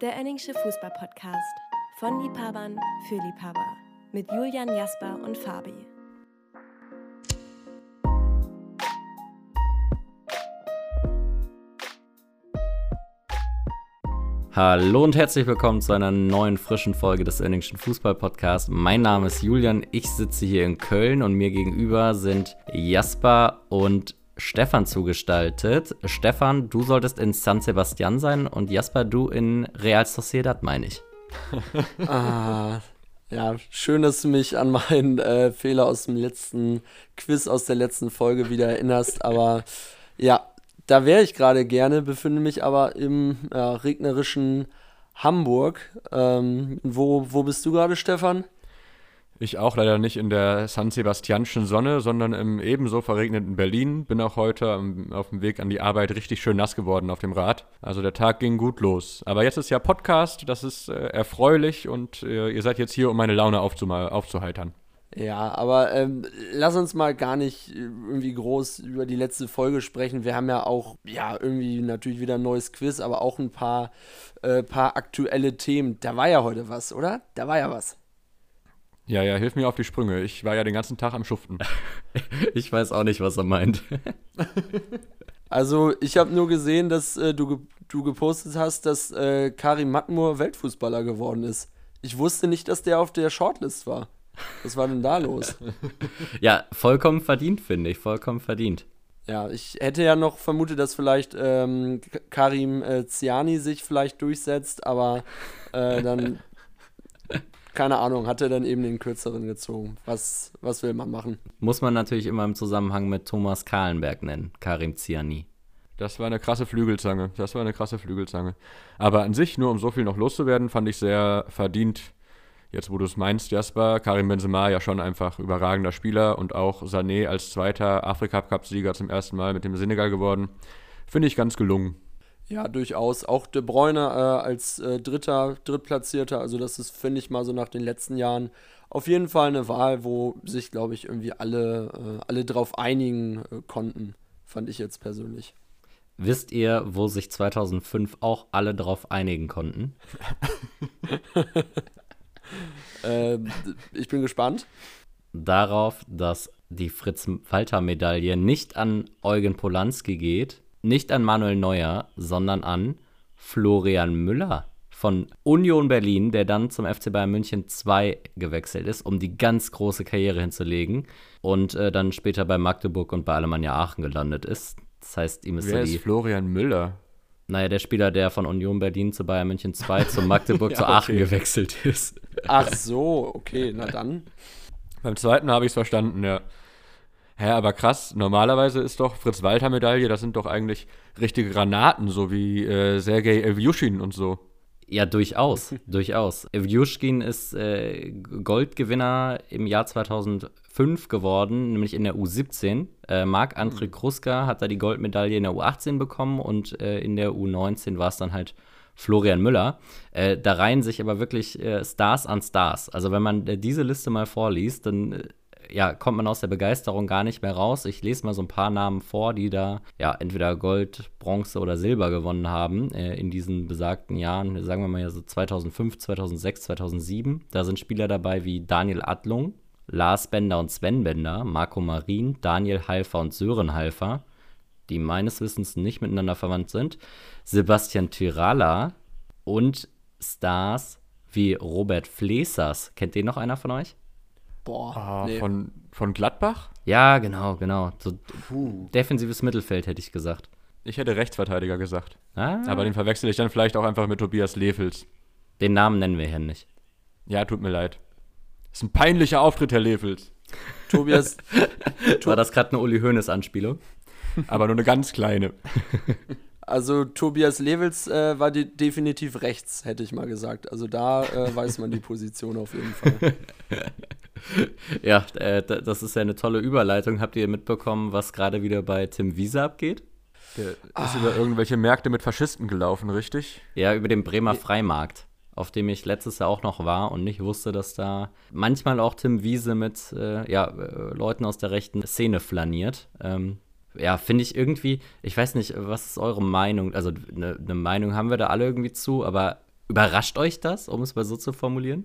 Der Enningsche Fußball-Podcast. Von Liebhabern für Liebhaber. Mit Julian Jasper und Fabi. Hallo und herzlich willkommen zu einer neuen frischen Folge des Enningschen Fußball-Podcasts. Mein Name ist Julian, ich sitze hier in Köln und mir gegenüber sind Jasper und Stefan zugestaltet. Stefan, du solltest in San Sebastian sein und Jasper, du in Real Sociedad, meine ich. ah, ja, schön, dass du mich an meinen äh, Fehler aus dem letzten Quiz, aus der letzten Folge wieder erinnerst. Aber ja, da wäre ich gerade gerne, befinde mich aber im äh, regnerischen Hamburg. Ähm, wo, wo bist du gerade, Stefan? Ich auch leider nicht in der San Sebastianischen Sonne, sondern im ebenso verregneten Berlin. Bin auch heute auf dem Weg an die Arbeit richtig schön nass geworden auf dem Rad. Also der Tag ging gut los. Aber jetzt ist ja Podcast, das ist äh, erfreulich und äh, ihr seid jetzt hier, um meine Laune aufzuheitern. Ja, aber ähm, lass uns mal gar nicht irgendwie groß über die letzte Folge sprechen. Wir haben ja auch, ja, irgendwie natürlich wieder ein neues Quiz, aber auch ein paar, äh, paar aktuelle Themen. Da war ja heute was, oder? Da war ja was. Ja, ja, hilf mir auf die Sprünge. Ich war ja den ganzen Tag am Schuften. ich weiß auch nicht, was er meint. also, ich habe nur gesehen, dass äh, du, ge du gepostet hast, dass äh, Karim Matmur Weltfußballer geworden ist. Ich wusste nicht, dass der auf der Shortlist war. Was war denn da los? ja, vollkommen verdient, finde ich. Vollkommen verdient. Ja, ich hätte ja noch vermutet, dass vielleicht ähm, Karim äh, Ziani sich vielleicht durchsetzt, aber äh, dann keine Ahnung, hat er dann eben den kürzeren gezogen. Was, was will man machen? Muss man natürlich immer im Zusammenhang mit Thomas Kahlenberg nennen, Karim Ziani. Das war eine krasse Flügelzange. Das war eine krasse Flügelzange. Aber an sich, nur um so viel noch loszuwerden, fand ich sehr verdient. Jetzt, wo du es meinst, Jasper, Karim Benzema ja schon einfach überragender Spieler und auch Sané als zweiter Afrika-Cup-Sieger zum ersten Mal mit dem Senegal geworden. Finde ich ganz gelungen. Ja, durchaus. Auch De Bruyne äh, als äh, Dritter, Drittplatzierter. Also, das ist, finde ich mal, so nach den letzten Jahren auf jeden Fall eine Wahl, wo sich, glaube ich, irgendwie alle, äh, alle drauf einigen äh, konnten. Fand ich jetzt persönlich. Wisst ihr, wo sich 2005 auch alle drauf einigen konnten? Ähm, ich bin gespannt. Darauf, dass die Fritz-Walter-Medaille nicht an Eugen Polanski geht, nicht an Manuel Neuer, sondern an Florian Müller von Union Berlin, der dann zum FC Bayern München 2 gewechselt ist, um die ganz große Karriere hinzulegen und äh, dann später bei Magdeburg und bei Alemannia Aachen gelandet ist. Das heißt, ihm ist Wer so ist Florian Müller? Naja, der Spieler, der von Union Berlin zu Bayern München 2 zu Magdeburg ja, zu Aachen okay. gewechselt ist. Ach so, okay, na dann. Beim zweiten habe ich es verstanden, ja. Hä, aber krass, normalerweise ist doch Fritz-Walter-Medaille, das sind doch eigentlich richtige Granaten, so wie äh, Sergei Evjuschin und so. Ja, durchaus, durchaus. Evjuschkin ist äh, Goldgewinner im Jahr 2005 geworden, nämlich in der U17. Äh, Marc-André mhm. Kruska hat da die Goldmedaille in der U18 bekommen und äh, in der U19 war es dann halt Florian Müller. Äh, da reihen sich aber wirklich äh, Stars an Stars. Also wenn man äh, diese Liste mal vorliest, dann ja, kommt man aus der Begeisterung gar nicht mehr raus. Ich lese mal so ein paar Namen vor, die da ja entweder Gold, Bronze oder Silber gewonnen haben äh, in diesen besagten Jahren, sagen wir mal so 2005, 2006, 2007. Da sind Spieler dabei wie Daniel Adlung, Lars Bender und Sven Bender, Marco Marin, Daniel Halfer und Sören Halfer, die meines Wissens nicht miteinander verwandt sind, Sebastian Tyrala und Stars wie Robert Flesers. Kennt den noch einer von euch? Boah. Ah, nee. von, von Gladbach? Ja, genau, genau. So defensives Mittelfeld hätte ich gesagt. Ich hätte Rechtsverteidiger gesagt. Ah. Aber den verwechsel ich dann vielleicht auch einfach mit Tobias Lefels. Den Namen nennen wir hier nicht. Ja, tut mir leid. Das ist ein peinlicher Auftritt, Herr Lefels. Tobias. War das gerade eine Uli Hoeneß-Anspielung? Aber nur eine ganz kleine. Also Tobias Levels äh, war de definitiv rechts, hätte ich mal gesagt. Also da äh, weiß man die Position auf jeden Fall. ja, äh, das ist ja eine tolle Überleitung. Habt ihr mitbekommen, was gerade wieder bei Tim Wiese abgeht? Der ah. ist über irgendwelche Märkte mit Faschisten gelaufen, richtig? Ja, über den Bremer Freimarkt, auf dem ich letztes Jahr auch noch war und nicht wusste, dass da manchmal auch Tim Wiese mit äh, ja, äh, Leuten aus der rechten Szene flaniert. Ähm, ja, finde ich irgendwie, ich weiß nicht, was ist eure Meinung? Also eine ne Meinung haben wir da alle irgendwie zu, aber Überrascht euch das, um es mal so zu formulieren?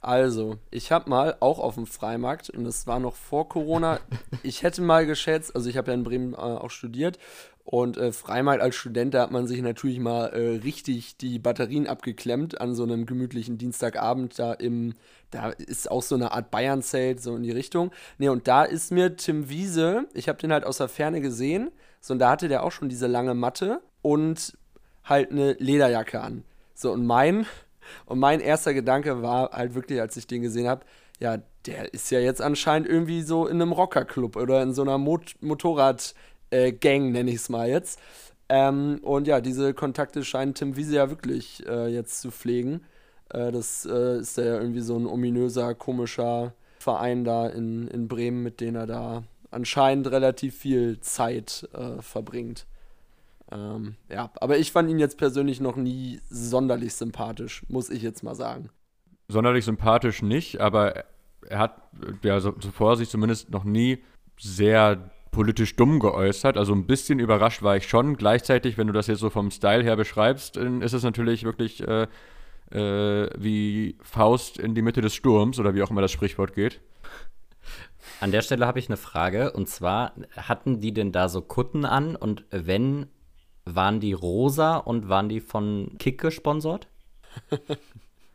Also, ich habe mal auch auf dem Freimarkt, und das war noch vor Corona, ich hätte mal geschätzt, also ich habe ja in Bremen äh, auch studiert, und äh, Freimarkt als Student, da hat man sich natürlich mal äh, richtig die Batterien abgeklemmt an so einem gemütlichen Dienstagabend da im, da ist auch so eine Art Bayern-Zelt, so in die Richtung. Ne, und da ist mir Tim Wiese, ich habe den halt aus der Ferne gesehen, so und da hatte der auch schon diese lange Matte und halt eine Lederjacke an. So, und mein und mein erster Gedanke war halt wirklich, als ich den gesehen habe, ja, der ist ja jetzt anscheinend irgendwie so in einem Rockerclub oder in so einer Mot Motorrad-Gang, äh, nenne ich es mal jetzt. Ähm, und ja, diese Kontakte scheint Tim Wiese ja wirklich äh, jetzt zu pflegen. Äh, das äh, ist ja irgendwie so ein ominöser, komischer Verein da in, in Bremen, mit dem er da anscheinend relativ viel Zeit äh, verbringt. Ähm, ja, aber ich fand ihn jetzt persönlich noch nie sonderlich sympathisch, muss ich jetzt mal sagen. Sonderlich sympathisch nicht, aber er hat ja so, zuvor sich zumindest noch nie sehr politisch dumm geäußert. Also ein bisschen überrascht war ich schon. Gleichzeitig, wenn du das jetzt so vom Style her beschreibst, ist es natürlich wirklich äh, äh, wie Faust in die Mitte des Sturms oder wie auch immer das Sprichwort geht. An der Stelle habe ich eine Frage und zwar hatten die denn da so Kutten an und wenn waren die rosa und waren die von Kick gesponsert?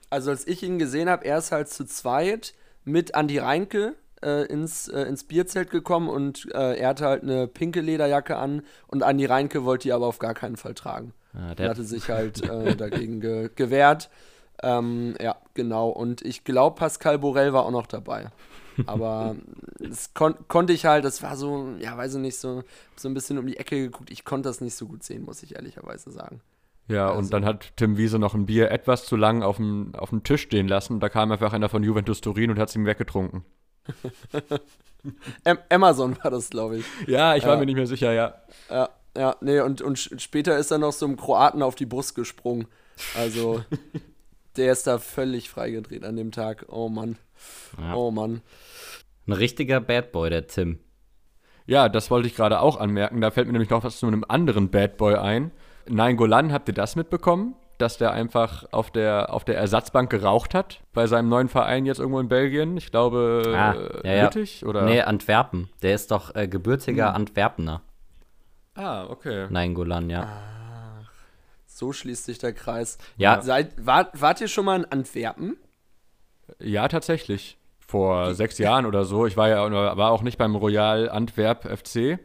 Also als ich ihn gesehen habe, er ist halt zu zweit mit Andi Reinke äh, ins, äh, ins Bierzelt gekommen und äh, er hatte halt eine pinke Lederjacke an und Andi Reinke wollte die aber auf gar keinen Fall tragen. Ah, der hatte sich halt äh, dagegen ge gewehrt. Ähm, ja, genau. Und ich glaube, Pascal Borel war auch noch dabei. Aber das kon konnte ich halt, das war so, ja, weiß ich nicht, so, so ein bisschen um die Ecke geguckt. Ich konnte das nicht so gut sehen, muss ich ehrlicherweise sagen. Ja, also. und dann hat Tim Wiese noch ein Bier etwas zu lang auf dem, auf dem Tisch stehen lassen. Da kam einfach einer von Juventus Turin und hat es ihm weggetrunken. Amazon war das, glaube ich. Ja, ich war ja. mir nicht mehr sicher, ja. Ja, ja, nee, und, und später ist er noch so einem Kroaten auf die Brust gesprungen. Also, der ist da völlig freigedreht an dem Tag. Oh Mann. Ja. Oh Mann. Ein richtiger Bad Boy, der Tim. Ja, das wollte ich gerade auch anmerken. Da fällt mir nämlich noch was zu einem anderen Bad Boy ein. Nein Golan, habt ihr das mitbekommen? Dass der einfach auf der, auf der Ersatzbank geraucht hat bei seinem neuen Verein jetzt irgendwo in Belgien. Ich glaube, ah, ja, ja. Lüttich oder? Nee, Antwerpen. Der ist doch äh, gebürtiger hm. Antwerpener. Ah, okay. Nein Golan, ja. Ach, so schließt sich der Kreis. Ja. Seid, wart, wart ihr schon mal in Antwerpen? Ja, tatsächlich. Vor sechs Jahren oder so. Ich war ja war auch nicht beim Royal Antwerp FC,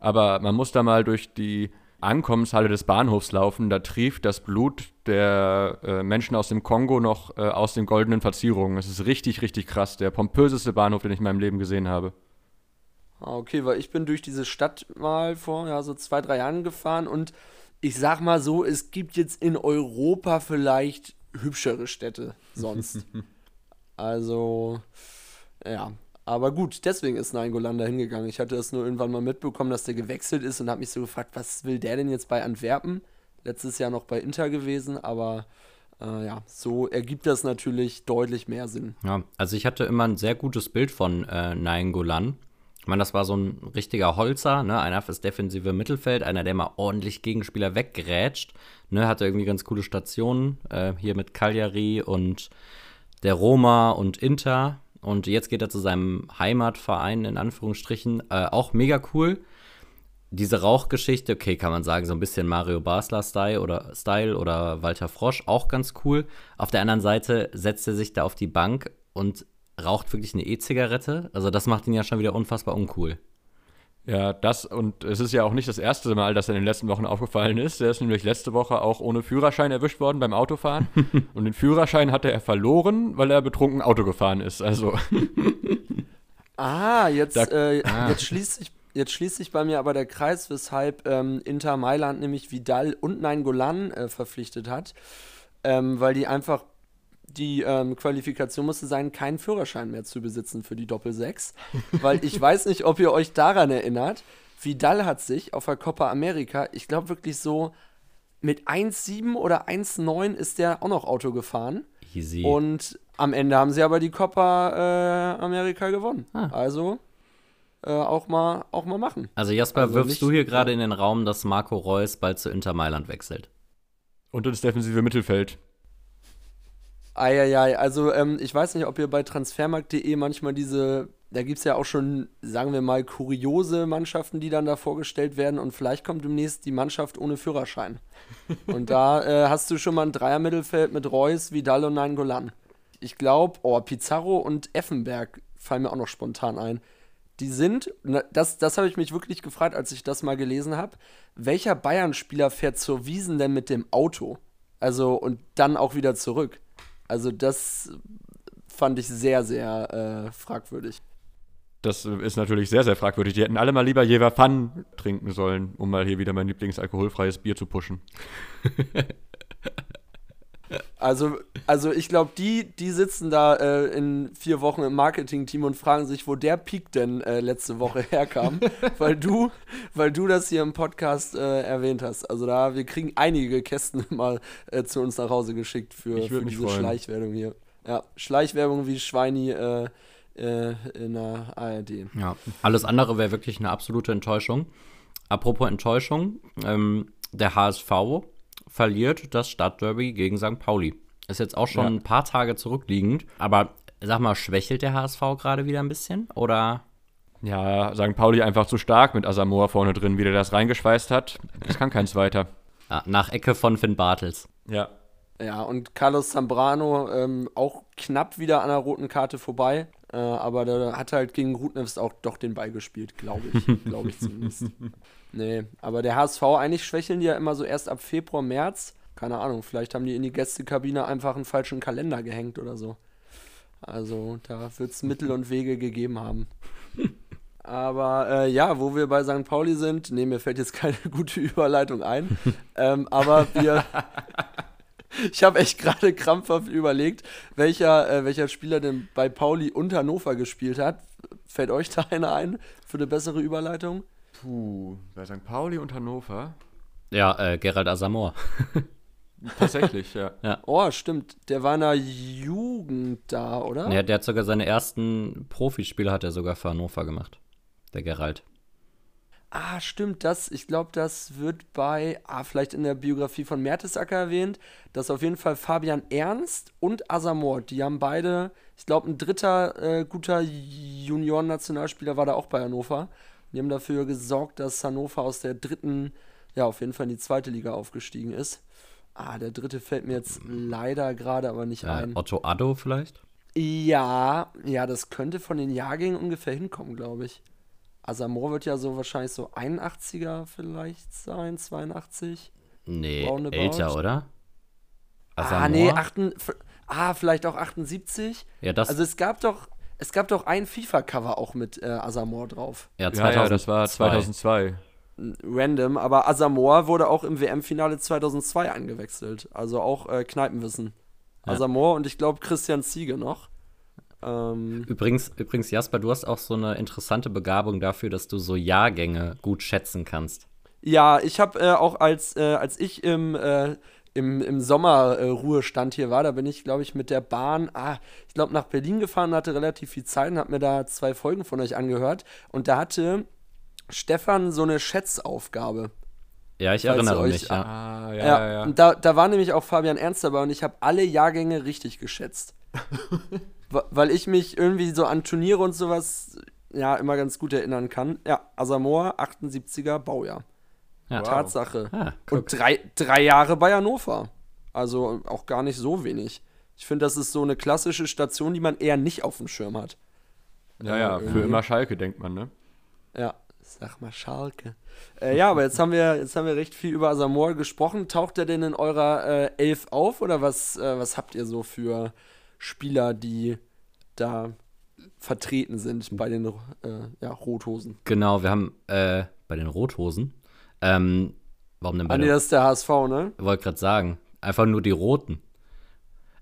aber man muss da mal durch die Ankommenshalle des Bahnhofs laufen. Da trieft das Blut der äh, Menschen aus dem Kongo noch äh, aus den goldenen Verzierungen. Es ist richtig, richtig krass. Der pompöseste Bahnhof, den ich in meinem Leben gesehen habe. Ah, okay, weil ich bin durch diese Stadt mal vor ja, so zwei, drei Jahren gefahren und ich sag mal so, es gibt jetzt in Europa vielleicht hübschere Städte sonst. Also, ja. Aber gut, deswegen ist Nainggolan da hingegangen. Ich hatte es nur irgendwann mal mitbekommen, dass der gewechselt ist und habe mich so gefragt, was will der denn jetzt bei Antwerpen? Letztes Jahr noch bei Inter gewesen, aber äh, ja, so ergibt das natürlich deutlich mehr Sinn. Ja, also ich hatte immer ein sehr gutes Bild von äh, Nainggolan. Ich meine, das war so ein richtiger Holzer, ne? einer fürs defensive Mittelfeld, einer, der mal ordentlich Gegenspieler weggrätscht, ne? hatte irgendwie ganz coole Stationen, äh, hier mit Cagliari und der Roma und Inter. Und jetzt geht er zu seinem Heimatverein, in Anführungsstrichen. Äh, auch mega cool. Diese Rauchgeschichte, okay, kann man sagen, so ein bisschen Mario Basler-Style oder, Style oder Walter Frosch, auch ganz cool. Auf der anderen Seite setzt er sich da auf die Bank und raucht wirklich eine E-Zigarette. Also das macht ihn ja schon wieder unfassbar uncool. Ja, das und es ist ja auch nicht das erste Mal, dass er in den letzten Wochen aufgefallen ist. Er ist nämlich letzte Woche auch ohne Führerschein erwischt worden beim Autofahren. und den Führerschein hatte er verloren, weil er betrunken Auto gefahren ist. Also. ah, jetzt, da, äh, ah. jetzt schließt sich. Jetzt schließt sich bei mir aber der Kreis, weshalb ähm, Inter Mailand nämlich Vidal und Nein Golan äh, verpflichtet hat, ähm, weil die einfach die ähm, Qualifikation musste sein, keinen Führerschein mehr zu besitzen für die Doppel-6. Weil ich weiß nicht, ob ihr euch daran erinnert. Vidal hat sich auf der Copa America, ich glaube wirklich so mit 1,7 oder 1,9 ist der auch noch Auto gefahren. Easy. Und am Ende haben sie aber die Copa äh, America gewonnen. Ah. Also äh, auch, mal, auch mal machen. Also Jasper, also wirfst du hier gerade in den Raum, dass Marco Reus bald zu Inter Mailand wechselt? Und ins defensive Mittelfeld. Eieiei, also ähm, ich weiß nicht, ob ihr bei transfermarkt.de manchmal diese, da gibt es ja auch schon, sagen wir mal, kuriose Mannschaften, die dann da vorgestellt werden und vielleicht kommt demnächst die Mannschaft ohne Führerschein. Und da äh, hast du schon mal ein Dreier-Mittelfeld mit Reus, Vidal und Nainggolan. Ich glaube, oh, Pizarro und Effenberg fallen mir auch noch spontan ein. Die sind, das, das habe ich mich wirklich gefragt, als ich das mal gelesen habe. Welcher Bayern-Spieler fährt zur Wiesen denn mit dem Auto? Also und dann auch wieder zurück. Also das fand ich sehr, sehr äh, fragwürdig. Das ist natürlich sehr, sehr fragwürdig. Die hätten alle mal lieber Jever Fun trinken sollen, um mal hier wieder mein Lieblingsalkoholfreies Bier zu pushen. Also, also ich glaube, die, die sitzen da äh, in vier Wochen im Marketing-Team und fragen sich, wo der Peak denn äh, letzte Woche herkam, weil du, weil du das hier im Podcast äh, erwähnt hast. Also da, wir kriegen einige Kästen mal äh, zu uns nach Hause geschickt für, für diese freuen. Schleichwerbung hier. Ja, Schleichwerbung wie Schweini äh, äh, in der ARD. Ja, alles andere wäre wirklich eine absolute Enttäuschung. Apropos Enttäuschung, ähm, der HSV verliert das Stadtderby gegen St. Pauli. Ist jetzt auch schon ja. ein paar Tage zurückliegend. Aber sag mal, schwächelt der HSV gerade wieder ein bisschen? Oder? Ja, St. Pauli einfach zu stark mit Asamoah vorne drin, wie der das reingeschweißt hat. Das kann keins weiter. Ja, nach Ecke von Finn Bartels. Ja. Ja, und Carlos Zambrano ähm, auch knapp wieder an der roten Karte vorbei. Äh, aber der hat halt gegen Rutnevs auch doch den Ball gespielt, glaube ich. glaube ich zumindest. Nee, aber der HSV, eigentlich schwächeln die ja immer so erst ab Februar, März. Keine Ahnung, vielleicht haben die in die Gästekabine einfach einen falschen Kalender gehängt oder so. Also da wird es Mittel und Wege gegeben haben. Aber äh, ja, wo wir bei St. Pauli sind, nee, mir fällt jetzt keine gute Überleitung ein. ähm, aber wir. Ich habe echt gerade krampfhaft überlegt, welcher, äh, welcher Spieler denn bei Pauli und Hannover gespielt hat. Fällt euch da einer ein für eine bessere Überleitung? Puh, bei St. Pauli und Hannover. Ja, äh, Gerald Asamoah. Tatsächlich, ja. ja. Oh, stimmt. Der war in der Jugend da, oder? Ja, der hat sogar seine ersten Profispiele hat er sogar für Hannover gemacht. Der Gerald. Ah, stimmt, das, ich glaube, das wird bei, ah, vielleicht in der Biografie von Mertesacker erwähnt, dass auf jeden Fall Fabian Ernst und Asamoah, die haben beide, ich glaube, ein dritter äh, guter Junioren-Nationalspieler war da auch bei Hannover. Die haben dafür gesorgt, dass Hannover aus der dritten, ja, auf jeden Fall in die zweite Liga aufgestiegen ist. Ah, der dritte fällt mir jetzt leider gerade aber nicht ja, ein. Otto Addo vielleicht? Ja, ja, das könnte von den Jahrgängen ungefähr hinkommen, glaube ich. Asamoah wird ja so wahrscheinlich so 81er vielleicht sein, 82. Nee, älter, oder? Asamoah? Ah, nee, 8, ah, vielleicht auch 78. Ja, das also es gab doch, es gab doch ein FIFA-Cover auch mit äh, Asamoah drauf. Ja, 2002. ja, das war 2002. Random, aber Asamoah wurde auch im WM-Finale 2002 eingewechselt. Also auch äh, Kneipenwissen. Ja. Asamoah und ich glaube Christian Ziege noch. Ähm, übrigens, übrigens, Jasper, du hast auch so eine interessante Begabung dafür, dass du so Jahrgänge gut schätzen kannst. Ja, ich habe äh, auch als, äh, als ich im äh, im, im Sommerruhestand äh, hier war, da bin ich, glaube ich, mit der Bahn, ah, ich glaube, nach Berlin gefahren, hatte relativ viel Zeit und habe mir da zwei Folgen von euch angehört. Und da hatte Stefan so eine Schätzaufgabe. Ja, ich erinnere euch, mich, ja. Ah, ja, ja, ja. Und da, da war nämlich auch Fabian Ernst dabei und ich habe alle Jahrgänge richtig geschätzt. Weil ich mich irgendwie so an Turniere und sowas ja immer ganz gut erinnern kann. Ja, Asamoah, 78er Baujahr. Ja. Tatsache. Ah, und drei, drei Jahre bei Hannover. Also auch gar nicht so wenig. Ich finde, das ist so eine klassische Station, die man eher nicht auf dem Schirm hat. Ja, ja, für immer Schalke, denkt man, ne? Ja, sag mal Schalke. Äh, ja, aber jetzt haben, wir, jetzt haben wir recht viel über Asamoah gesprochen. Taucht er denn in eurer äh, Elf auf oder was, äh, was habt ihr so für Spieler, die da vertreten sind bei den äh, ja, Rothosen? Genau, wir haben äh, bei den Rothosen ähm, warum denn bei ah, nee, das ist der HSV, ne? Ich wollte gerade sagen. Einfach nur die Roten.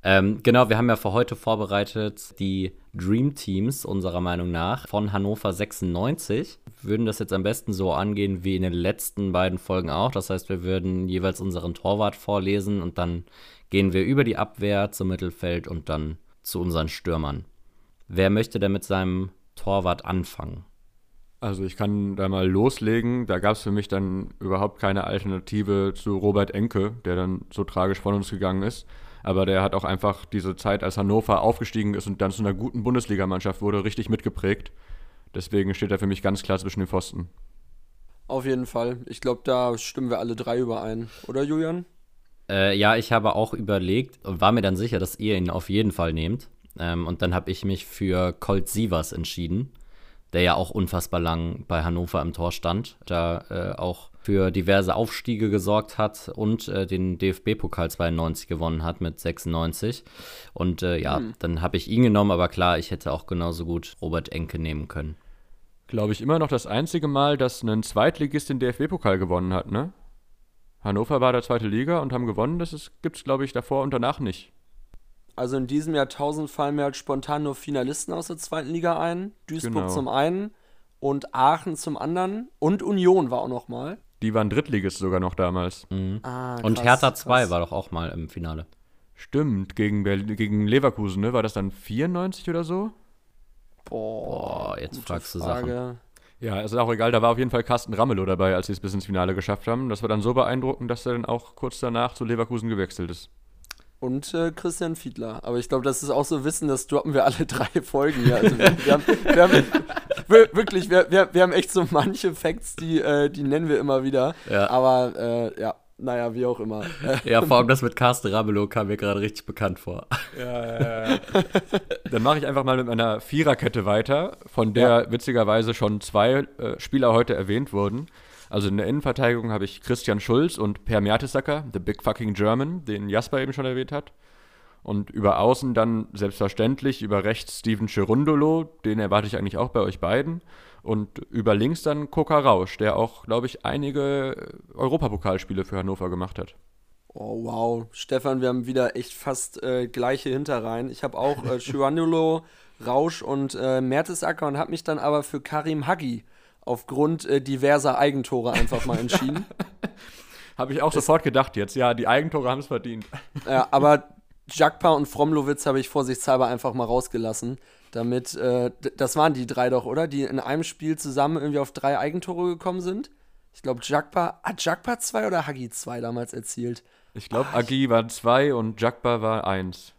Ähm, genau, wir haben ja für heute vorbereitet die Dream Teams, unserer Meinung nach, von Hannover 96. Wir würden das jetzt am besten so angehen wie in den letzten beiden Folgen auch. Das heißt, wir würden jeweils unseren Torwart vorlesen und dann gehen wir über die Abwehr zum Mittelfeld und dann zu unseren Stürmern. Wer möchte denn mit seinem Torwart anfangen? Also ich kann da mal loslegen. Da gab es für mich dann überhaupt keine Alternative zu Robert Enke, der dann so tragisch von uns gegangen ist. Aber der hat auch einfach diese Zeit, als Hannover aufgestiegen ist und dann zu einer guten Bundesligamannschaft wurde, richtig mitgeprägt. Deswegen steht er für mich ganz klar zwischen den Pfosten. Auf jeden Fall. Ich glaube, da stimmen wir alle drei überein. Oder Julian? Äh, ja, ich habe auch überlegt und war mir dann sicher, dass ihr ihn auf jeden Fall nehmt. Ähm, und dann habe ich mich für Colt Sievers entschieden der ja auch unfassbar lang bei Hannover im Tor stand, da äh, auch für diverse Aufstiege gesorgt hat und äh, den DFB-Pokal 92 gewonnen hat mit 96. Und äh, ja, hm. dann habe ich ihn genommen, aber klar, ich hätte auch genauso gut Robert Enke nehmen können. Glaube ich immer noch das einzige Mal, dass ein Zweitligist den DFB-Pokal gewonnen hat, ne? Hannover war der zweite Liga und haben gewonnen, das gibt es, glaube ich, davor und danach nicht. Also in diesem Jahrtausend fallen mir halt spontan nur Finalisten aus der zweiten Liga ein. Duisburg genau. zum einen und Aachen zum anderen. Und Union war auch noch mal. Die waren Drittligist sogar noch damals. Mhm. Ah, krass, und Hertha 2 war doch auch mal im Finale. Stimmt, gegen, gegen Leverkusen, ne? War das dann 94 oder so? Boah, jetzt fragst du Sachen. Ja, ist auch egal, da war auf jeden Fall Carsten Ramelow dabei, als sie es bis ins Finale geschafft haben. Das war dann so beeindruckend, dass er dann auch kurz danach zu Leverkusen gewechselt ist und äh, Christian Fiedler. Aber ich glaube, das ist auch so Wissen, das droppen wir alle drei Folgen hier. Also wir, wir, haben, wir haben, wirklich, wir, wir, wir haben echt so manche Facts, die, äh, die nennen wir immer wieder. Ja. Aber äh, ja, naja, wie auch immer. Ja, vor allem das mit Carsten Ramelow kam mir gerade richtig bekannt vor. Ja, ja, ja. Dann mache ich einfach mal mit meiner Viererkette weiter, von der ja. witzigerweise schon zwei äh, Spieler heute erwähnt wurden. Also in der Innenverteidigung habe ich Christian Schulz und Per Mertesacker, the big fucking German, den Jasper eben schon erwähnt hat. Und über Außen dann selbstverständlich über rechts Steven Cherundolo, den erwarte ich eigentlich auch bei euch beiden. Und über links dann Koka Rausch, der auch, glaube ich, einige Europapokalspiele für Hannover gemacht hat. Oh, wow. Stefan, wir haben wieder echt fast äh, gleiche Hinterreihen. Ich habe auch äh, Cherundolo, Rausch und äh, Mertesacker und habe mich dann aber für Karim Hagi aufgrund äh, diverser Eigentore einfach mal entschieden. habe ich auch das, sofort gedacht jetzt. Ja, die Eigentore haben es verdient. Ja, aber Jakpa und Fromlowitz habe ich vorsichtshalber einfach mal rausgelassen. Damit, äh, das waren die drei doch, oder? Die in einem Spiel zusammen irgendwie auf drei Eigentore gekommen sind. Ich glaube, Jakpa, hat Jakpa zwei oder Hagi zwei damals erzielt? Ich glaube, Agi war zwei und Jakpa war eins.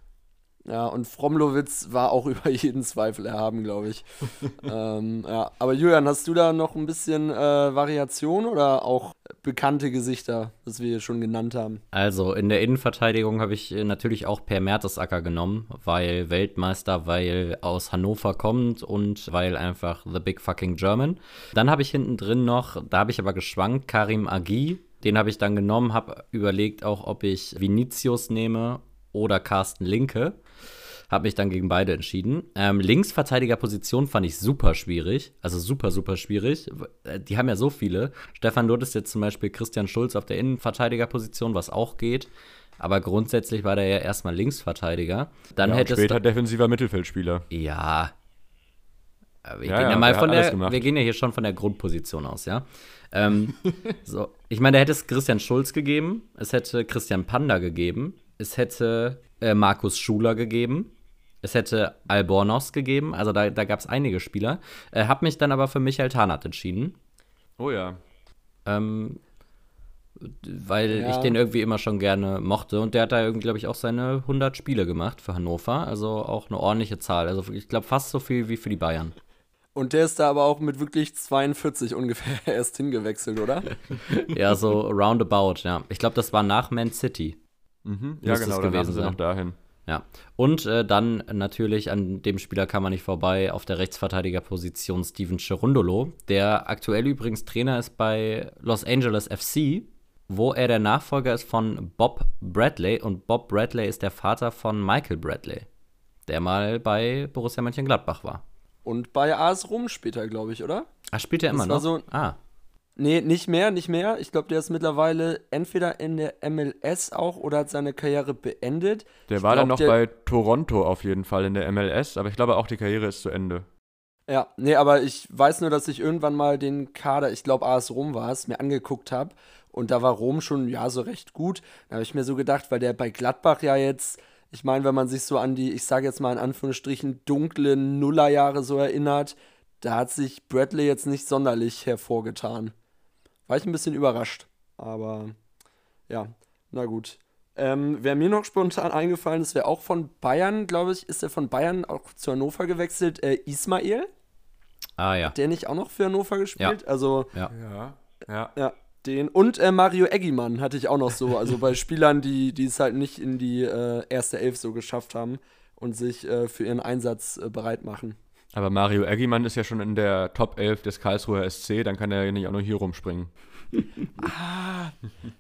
Ja, und Fromlowitz war auch über jeden Zweifel erhaben, glaube ich. ähm, ja. Aber Julian, hast du da noch ein bisschen äh, Variation oder auch bekannte Gesichter, was wir hier schon genannt haben? Also in der Innenverteidigung habe ich äh, natürlich auch Per Mertesacker genommen, weil Weltmeister, weil aus Hannover kommt und weil einfach The Big Fucking German. Dann habe ich hinten drin noch, da habe ich aber geschwankt, Karim Agi. Den habe ich dann genommen, habe überlegt auch, ob ich Vinicius nehme oder Carsten Linke. Habe mich dann gegen beide entschieden. Ähm, Linksverteidigerposition fand ich super schwierig. Also super, super schwierig. Äh, die haben ja so viele. Stefan, du hattest jetzt zum Beispiel Christian Schulz auf der Innenverteidigerposition, was auch geht. Aber grundsätzlich war der ja erstmal Linksverteidiger. Dann ja, hättest später defensiver Mittelfeldspieler. Ja. Wir, ja, gehen ja, ja mal von der, wir gehen ja hier schon von der Grundposition aus, ja. Ähm, so, ich meine, da hätte es Christian Schulz gegeben, es hätte Christian Panda gegeben, es hätte äh, Markus Schuler gegeben. Es hätte Albornoz gegeben, also da, da gab es einige Spieler. Äh, hab mich dann aber für Michael Tarnath entschieden. Oh ja. Ähm, weil ja. ich den irgendwie immer schon gerne mochte. Und der hat da irgendwie, glaube ich, auch seine 100 Spiele gemacht für Hannover. Also auch eine ordentliche Zahl. Also ich glaube fast so viel wie für die Bayern. Und der ist da aber auch mit wirklich 42 ungefähr erst hingewechselt, oder? ja, so roundabout, ja. Ich glaube, das war nach Man City. Mhm. Ja, genau, dann gewesen sie noch dahin. Ja, und äh, dann natürlich, an dem Spieler kam man nicht vorbei, auf der Rechtsverteidigerposition Steven Cherundolo, der aktuell übrigens Trainer ist bei Los Angeles FC, wo er der Nachfolger ist von Bob Bradley und Bob Bradley ist der Vater von Michael Bradley, der mal bei Borussia Mönchengladbach war. Und bei AS Rom später, glaube ich, oder? Ach, spielt er immer noch? So, ah. Nee, nicht mehr, nicht mehr. Ich glaube, der ist mittlerweile entweder in der MLS auch oder hat seine Karriere beendet. Der ich war glaub, dann noch bei Toronto auf jeden Fall in der MLS, aber ich glaube auch die Karriere ist zu Ende. Ja, nee, aber ich weiß nur, dass ich irgendwann mal den Kader, ich glaube AS Rom war es, mir angeguckt habe und da war Rom schon, ja, so recht gut. Da habe ich mir so gedacht, weil der bei Gladbach ja jetzt, ich meine, wenn man sich so an die, ich sage jetzt mal in Anführungsstrichen, dunklen Nullerjahre so erinnert, da hat sich Bradley jetzt nicht sonderlich hervorgetan. War ich ein bisschen überrascht. Aber ja, na gut. Ähm, wer mir noch spontan eingefallen ist, wäre auch von Bayern, glaube ich, ist er von Bayern auch zu Hannover gewechselt. Äh, Ismail. Ah ja. Hat der nicht auch noch für Hannover gespielt? Ja. Also, Ja. Ja, ja. ja, den. Und äh, Mario Eggimann hatte ich auch noch so. Also bei Spielern, die die es halt nicht in die äh, erste Elf so geschafft haben und sich äh, für ihren Einsatz äh, bereit machen. Aber Mario Eggimann ist ja schon in der Top 11 des Karlsruher SC, dann kann er ja nicht auch noch hier rumspringen.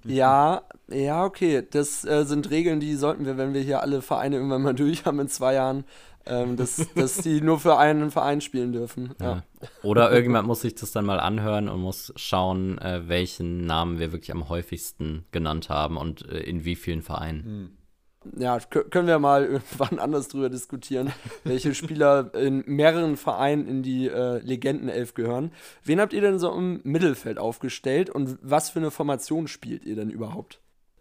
Ja, ja, okay. Das äh, sind Regeln, die sollten wir, wenn wir hier alle Vereine irgendwann mal durch haben in zwei Jahren, ähm, dass, dass die nur für einen Verein spielen dürfen. Ja. Ja. Oder irgendjemand muss sich das dann mal anhören und muss schauen, äh, welchen Namen wir wirklich am häufigsten genannt haben und äh, in wie vielen Vereinen. Ja, kö- können wir mal irgendwann anders drüber diskutieren, welche Spieler in mehreren Vereinen in die äh, Legendenelf gehören. Wen habt ihr denn so im Mittelfeld aufgestellt und was für eine Formation spielt ihr denn überhaupt?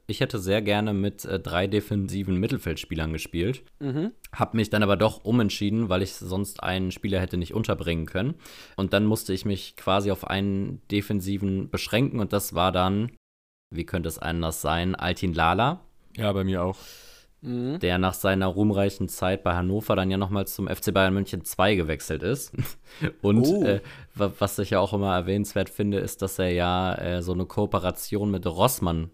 Ich hätte sehr gerne mit äh, drei defensiven Mittelfeldspielern gespielt. Mhm. Hab mich dann aber doch umentschieden, weil ich sonst einen Spieler hätte nicht unterbringen können. Und dann musste ich mich quasi auf einen defensiven beschränken und das war dann, wie könnte es anders sein, Altin Lala, Ja, bei mir auch. Mhm. der nach seiner ruhmreichen Zeit bei Hannover dann ja nochmal zum FC Bayern München 2 gewechselt ist. Und Oh. äh, wa- was ich ja auch immer erwähnenswert finde, ist, dass er ja äh, so eine Kooperation mit Rossmann,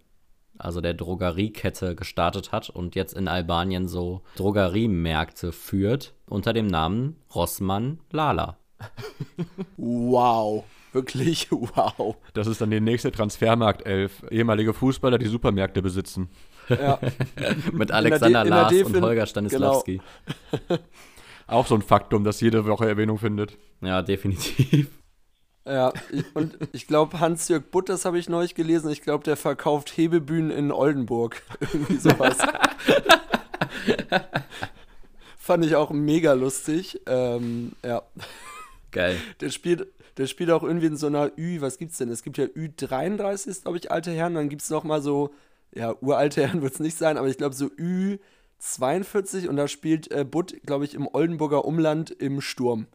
also der Drogeriekette, gestartet hat und jetzt in Albanien so Drogeriemärkte führt unter dem Namen Rossmann Lala. Wow, wirklich wow. Das ist dann die nächste Transfermarkt 11. Ehemalige Fußballer, die Supermärkte besitzen. Ja. Mit der Alexander der Lars und Holger Stanislawski. Auch so ein Faktum, das jede Woche Erwähnung findet. Ja, definitiv. Ja, ich, und ich glaube, Hans-Jörg Butt, das habe ich neulich gelesen, ich glaube, der verkauft Hebebühnen in Oldenburg. Irgendwie sowas. Fand ich auch mega lustig. Ähm, ja, Geil. der spielt, der spielt auch irgendwie in so einer Ü, was gibt's denn? Es gibt ja Ü33, ist, glaube ich, alte Herren, dann gibt es noch mal so, ja, uralte Herren wird es nicht sein, aber ich glaube so Ü42 und da spielt äh, Butt, glaube ich, im Oldenburger Umland im Sturm.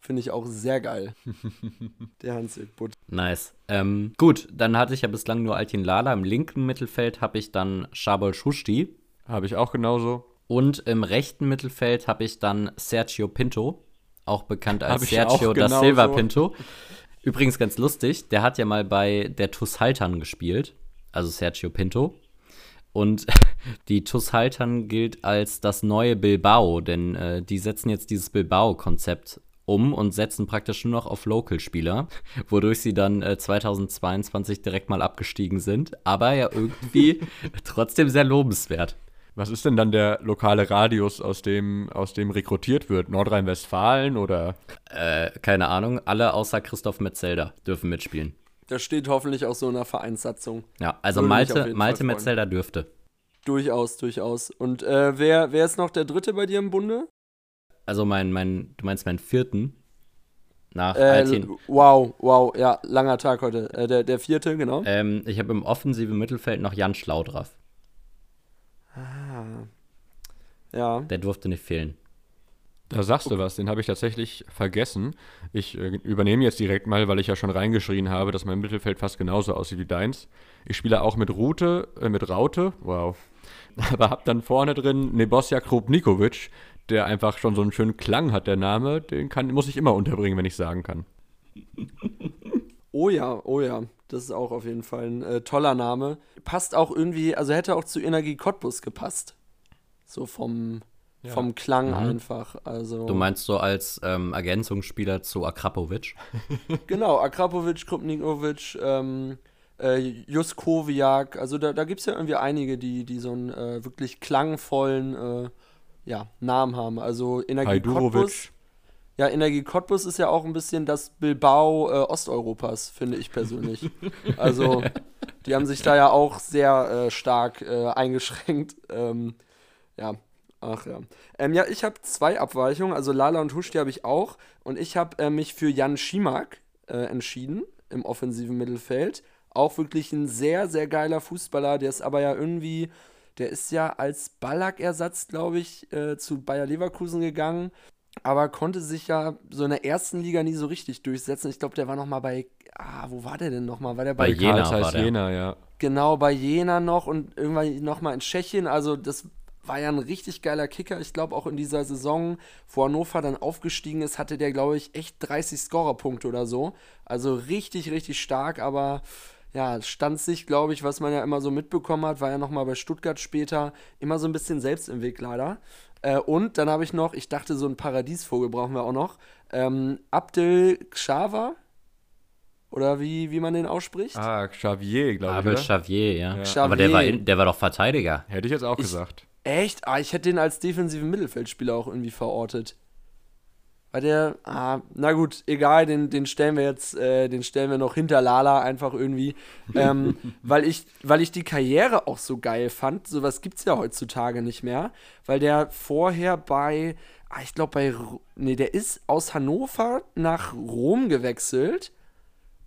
Finde ich auch sehr geil. der Hans-Jörg Butt. Nice. Ähm, gut, dann hatte ich ja bislang nur Altin Lala. Im linken Mittelfeld habe ich dann Shabol Schusti. Habe ich auch genauso. Und im rechten Mittelfeld habe ich dann Sergio Pinto, auch bekannt als Sergio da. Silva Pinto. Übrigens ganz lustig, der hat ja mal bei der TuS Haltern gespielt, also Sergio Pinto. Und die TuS Haltern gilt als das neue Bilbao, denn äh, die setzen jetzt dieses Bilbao-Konzept um und setzen praktisch nur noch auf Local-Spieler, wodurch sie dann äh, 2022 direkt mal abgestiegen sind. Aber ja irgendwie trotzdem sehr lobenswert. Was ist denn dann der lokale Radius, aus dem, aus dem rekrutiert wird? Nordrhein-Westfalen oder? Äh, keine Ahnung, alle außer Christoph Metzelder dürfen mitspielen. Das steht hoffentlich auch so in der Vereinssatzung. Ja, also Würde Malte, Malte. Metzelder dürfte. Durchaus, durchaus. Und äh, wer, wer ist noch der Dritte bei dir im Bunde? Also mein, mein, du meinst meinen vierten? Nach Äh, Altin. wow, wow, ja, langer Tag heute. Äh, der, der vierte, genau. Ähm, ich habe im offensiven Mittelfeld noch Jan Schlaudraff. Ja. Der durfte nicht fehlen. Da sagst du was, den habe ich tatsächlich vergessen. Ich äh, übernehme jetzt direkt mal, weil ich ja schon reingeschrien habe, dass mein Mittelfeld fast genauso aussieht wie deins. Ich spiele auch mit Rute, äh, mit Raute, wow. Aber hab dann vorne drin Nebosja Krupnikovic, der einfach schon so einen schönen Klang hat, der Name. Den kann, muss ich immer unterbringen, wenn ich sagen kann. Oh ja, oh ja. Das ist auch auf jeden Fall ein äh, toller Name. Passt auch irgendwie, also hätte auch zu Energie Cottbus gepasst. So vom, vom Klang einfach. Also Du meinst so als ähm, Ergänzungsspieler zu Akrapovic? genau, Akrapovic, Krupnikovic, ähm, äh, Juskowiak, also da, da gibt es ja irgendwie einige, die, die so einen äh, wirklich klangvollen äh, ja, Namen haben. Also Energie Cottbus. Ja, Energie Cottbus ist ja auch ein bisschen das Bilbao äh, Osteuropas, finde ich persönlich. also, die haben sich da ja auch sehr äh, stark äh, eingeschränkt. Ähm, ja, ach ja. Ähm, ja, ich habe zwei Abweichungen, also Lala und Huschti habe ich auch. Und ich habe äh, mich für Jan Schimak äh, entschieden im offensiven Mittelfeld. Auch wirklich ein sehr, sehr geiler Fußballer, der ist aber ja irgendwie, der ist ja als Ballack-Ersatz, glaube ich, äh, zu Bayer Leverkusen gegangen aber konnte sich ja so in der ersten Liga nie so richtig durchsetzen. Ich glaube, der war noch mal bei, ah, wo war der denn noch mal? War der bei, Bei Jena der. Jena, ja. Genau, bei Jena noch und irgendwann noch mal in Tschechien. Also das war ja ein richtig geiler Kicker. Ich glaube auch in dieser Saison, wo Hannover dann aufgestiegen ist, hatte der, glaube ich, echt 30 Scorerpunkte oder so. Also richtig, richtig stark, aber ja, stand sich, glaube ich, was man ja immer so mitbekommen hat, war ja noch mal bei Stuttgart später, immer so ein bisschen selbst im Weg leider. Äh, und dann habe ich noch, ich dachte, so einen Paradiesvogel brauchen wir auch noch, ähm, Abdel Xhava, oder wie, wie man den ausspricht. Ah, Xavier, glaube ich. Abel? Xavier, ja. Ja. Aber der war, Xavier. in, der war doch Verteidiger. Hätte ich jetzt auch Ich- gesagt. Echt? Ah, ich hätte den als defensiven Mittelfeldspieler auch irgendwie verortet. Weil der, ah, na gut, egal, den, den stellen wir jetzt, äh, den stellen wir noch hinter Lala einfach irgendwie. ähm, weil, ich, weil ich die Karriere auch so geil fand. Sowas gibt's ja heutzutage nicht mehr. Weil der vorher bei, ah, ich glaube bei, nee, der ist aus Hannover nach Rom gewechselt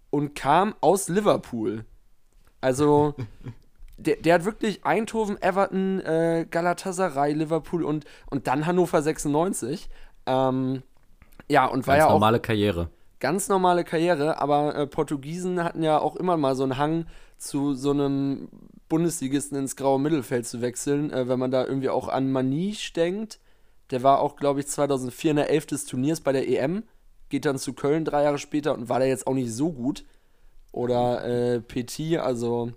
und kam aus Liverpool. Also, der, der hat wirklich Eindhoven, Everton, äh, Galatasaray, Liverpool und, und dann Hannover 96. Ähm, ja, und war Ganz ja auch normale Karriere. ganz normale Karriere, aber äh, Portugiesen hatten ja auch immer mal so einen Hang zu so einem Bundesligisten ins graue Mittelfeld zu wechseln, äh, wenn man da irgendwie auch an Maniche denkt. Der war auch, glaube ich, 2004 in der Elf des Turniers bei der EM, geht dann zu Köln drei Jahre später und war da jetzt auch nicht so gut. Oder äh, Petit, also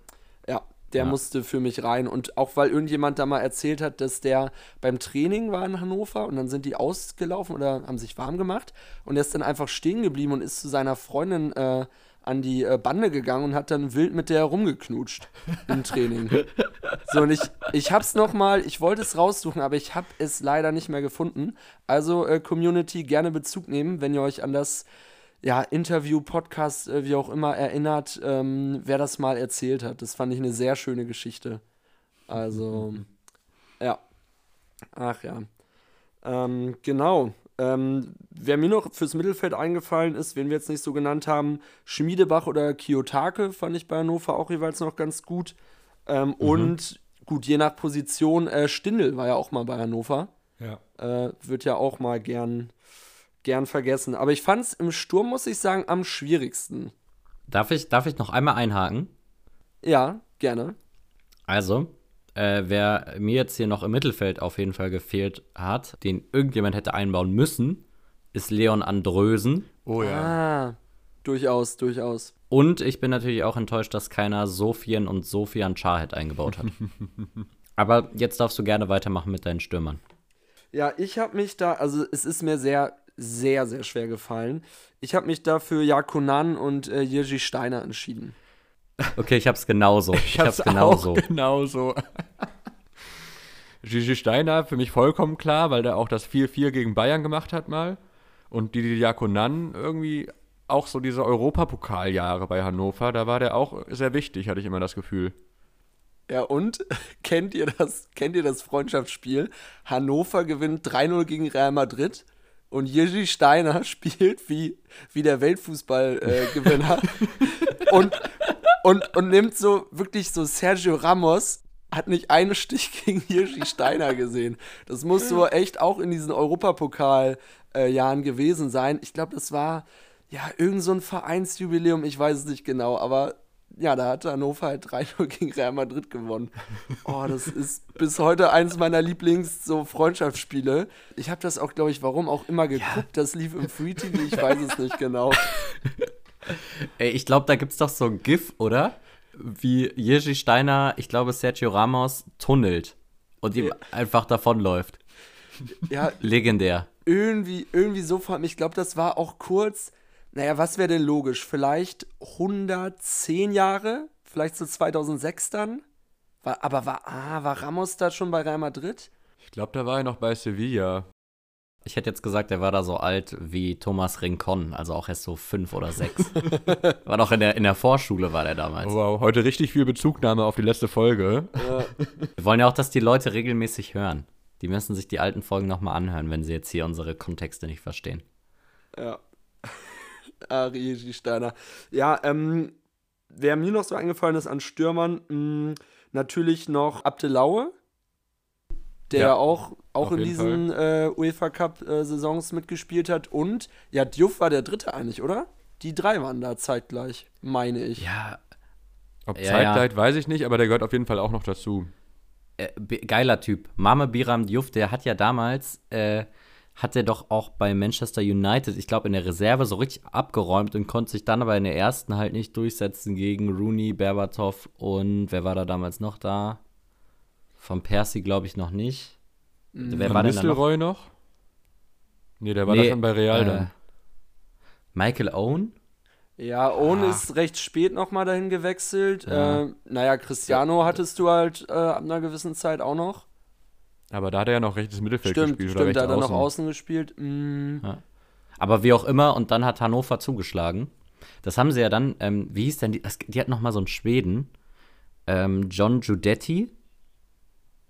der Ja. musste für mich rein. Und auch weil irgendjemand da mal erzählt hat, dass der beim Training war in Hannover und dann sind die ausgelaufen oder haben sich warm gemacht und er ist dann einfach stehen geblieben und ist zu seiner Freundin äh, an die äh, Bande gegangen und hat dann wild mit der rumgeknutscht im Training. So, und ich, ich hab's nochmal, ich wollte es raussuchen, aber ich hab es leider nicht mehr gefunden. Also, äh, Community, gerne Bezug nehmen, wenn ihr euch an das ja, Interview, Podcast, äh, wie auch immer erinnert, ähm, wer das mal erzählt hat. Das fand ich eine sehr schöne Geschichte. Also, ja. Ach ja. Ähm, genau. Ähm, wer mir noch fürs Mittelfeld eingefallen ist, wen wir jetzt nicht so genannt haben, Schmiedebach oder Kiyotake fand ich bei Hannover auch jeweils noch ganz gut. Ähm, Und gut, je nach Position, äh, Stindl war ja auch mal bei Hannover. Ja. Äh, wird ja auch mal gern, gern vergessen. Aber ich fand es im Sturm, muss ich sagen, am schwierigsten. Darf ich, darf ich noch einmal einhaken? Ja, gerne. Also, äh, wer mir jetzt hier noch im Mittelfeld auf jeden Fall gefehlt hat, den irgendjemand hätte einbauen müssen, ist Leon Andrösen. Oh ja. Ah, durchaus, durchaus. Und ich bin natürlich auch enttäuscht, dass keiner Sofian und Sofian Chahed eingebaut hat. Aber jetzt darfst du gerne weitermachen mit deinen Stürmern. Ja, ich habe mich da, also es ist mir sehr, sehr, sehr schwer gefallen. Ich habe mich da für Jakonan und äh, Jerzy Steiner entschieden. Okay, ich hab's genauso. Ich, hab's, auch genauso. genauso. Gigi Steiner für mich vollkommen klar, weil der auch das 4-4 gegen Bayern gemacht hat mal. Und Didi Diakonan irgendwie auch so diese Europapokaljahre bei Hannover, da war der auch sehr wichtig, hatte ich immer das Gefühl. Ja, und kennt ihr das, kennt ihr das Freundschaftsspiel? Hannover gewinnt 3-0 gegen Real Madrid und Jerzy Steiner spielt wie, wie der Weltfußballgewinner und, und, und nimmt so wirklich so Sergio Ramos hat nicht einen Stich gegen Jerzy Steiner gesehen. Das muss so echt auch in diesen Europapokal-Jahren gewesen sein. Ich glaube, das war ja irgend so ein Vereinsjubiläum, ich weiß es nicht genau, aber ja, da hatte Hannover halt 3-0 gegen Real Madrid gewonnen. Oh, das ist bis heute eins meiner Lieblings so Freundschaftsspiele. Ich habe das auch, glaube ich, warum auch immer geguckt. Das lief im Free TV, ich weiß es nicht genau. Ey, ich glaube, da gibt's doch so ein GIF, oder? Wie Jerzy Steiner, ich glaube, Sergio Ramos tunnelt und ihm einfach davonläuft. Ja, Legendär. irgendwie, irgendwie so vor Ich glaube, das war auch kurz. Naja, was wäre denn logisch? Vielleicht 110 Jahre? Vielleicht so 2006 dann? War, aber war, ah, war Ramos da schon bei Real Madrid? Ich glaube, da war er noch bei Sevilla. Ich hätte jetzt gesagt, er war da so alt wie Thomas Rincon, also auch erst so fünf oder sechs. war doch in der, in der Vorschule, war der damals. Wow, heute richtig viel Bezugnahme auf die letzte Folge. Wir wollen ja auch, dass die Leute regelmäßig hören. Die müssen sich die alten Folgen nochmal anhören, wenn sie jetzt hier unsere Kontexte nicht verstehen. Ja. Ari Steiner. Ja, ähm, wer mir noch so eingefallen ist an Stürmern, mh, natürlich noch Abdelaue. der Ja, ja auch, auch in diesen äh, UEFA Cup-Saisons mitgespielt hat. Und ja, Diouf war der dritte eigentlich, oder? Die drei waren da zeitgleich, meine ich. Ja, Ob Ja, Zeitgleich weiß ich nicht, aber der gehört auf jeden Fall auch noch dazu. äh, geiler Typ. Mame Biram Diouf, der hat ja damals, äh, hat er doch auch bei Manchester United, ich glaube in der Reserve so richtig abgeräumt und konnte sich dann aber in der ersten halt nicht durchsetzen gegen Rooney, Berbatov und wer war da damals noch da? Von Percy glaube ich noch nicht. Wer Van war denn da noch? Noch? Nee, der war Nee, da schon bei Real äh, dann. Michael Owen? Ja, Owen Ah. ist recht spät nochmal dahin gewechselt. Ja. Äh, naja, Cristiano hattest du halt äh, ab einer gewissen Zeit auch noch. Aber da hat er ja noch rechtes Mittelfeld Stimmt, gespielt. oder stimmt, da hat er rechts noch außen. außen gespielt. Mm, Aber wie auch immer, und dann hat Hannover zugeschlagen. Das haben sie ja dann, ähm, wie hieß denn die? Die hat noch mal so einen Schweden. Ähm, John Giudetti.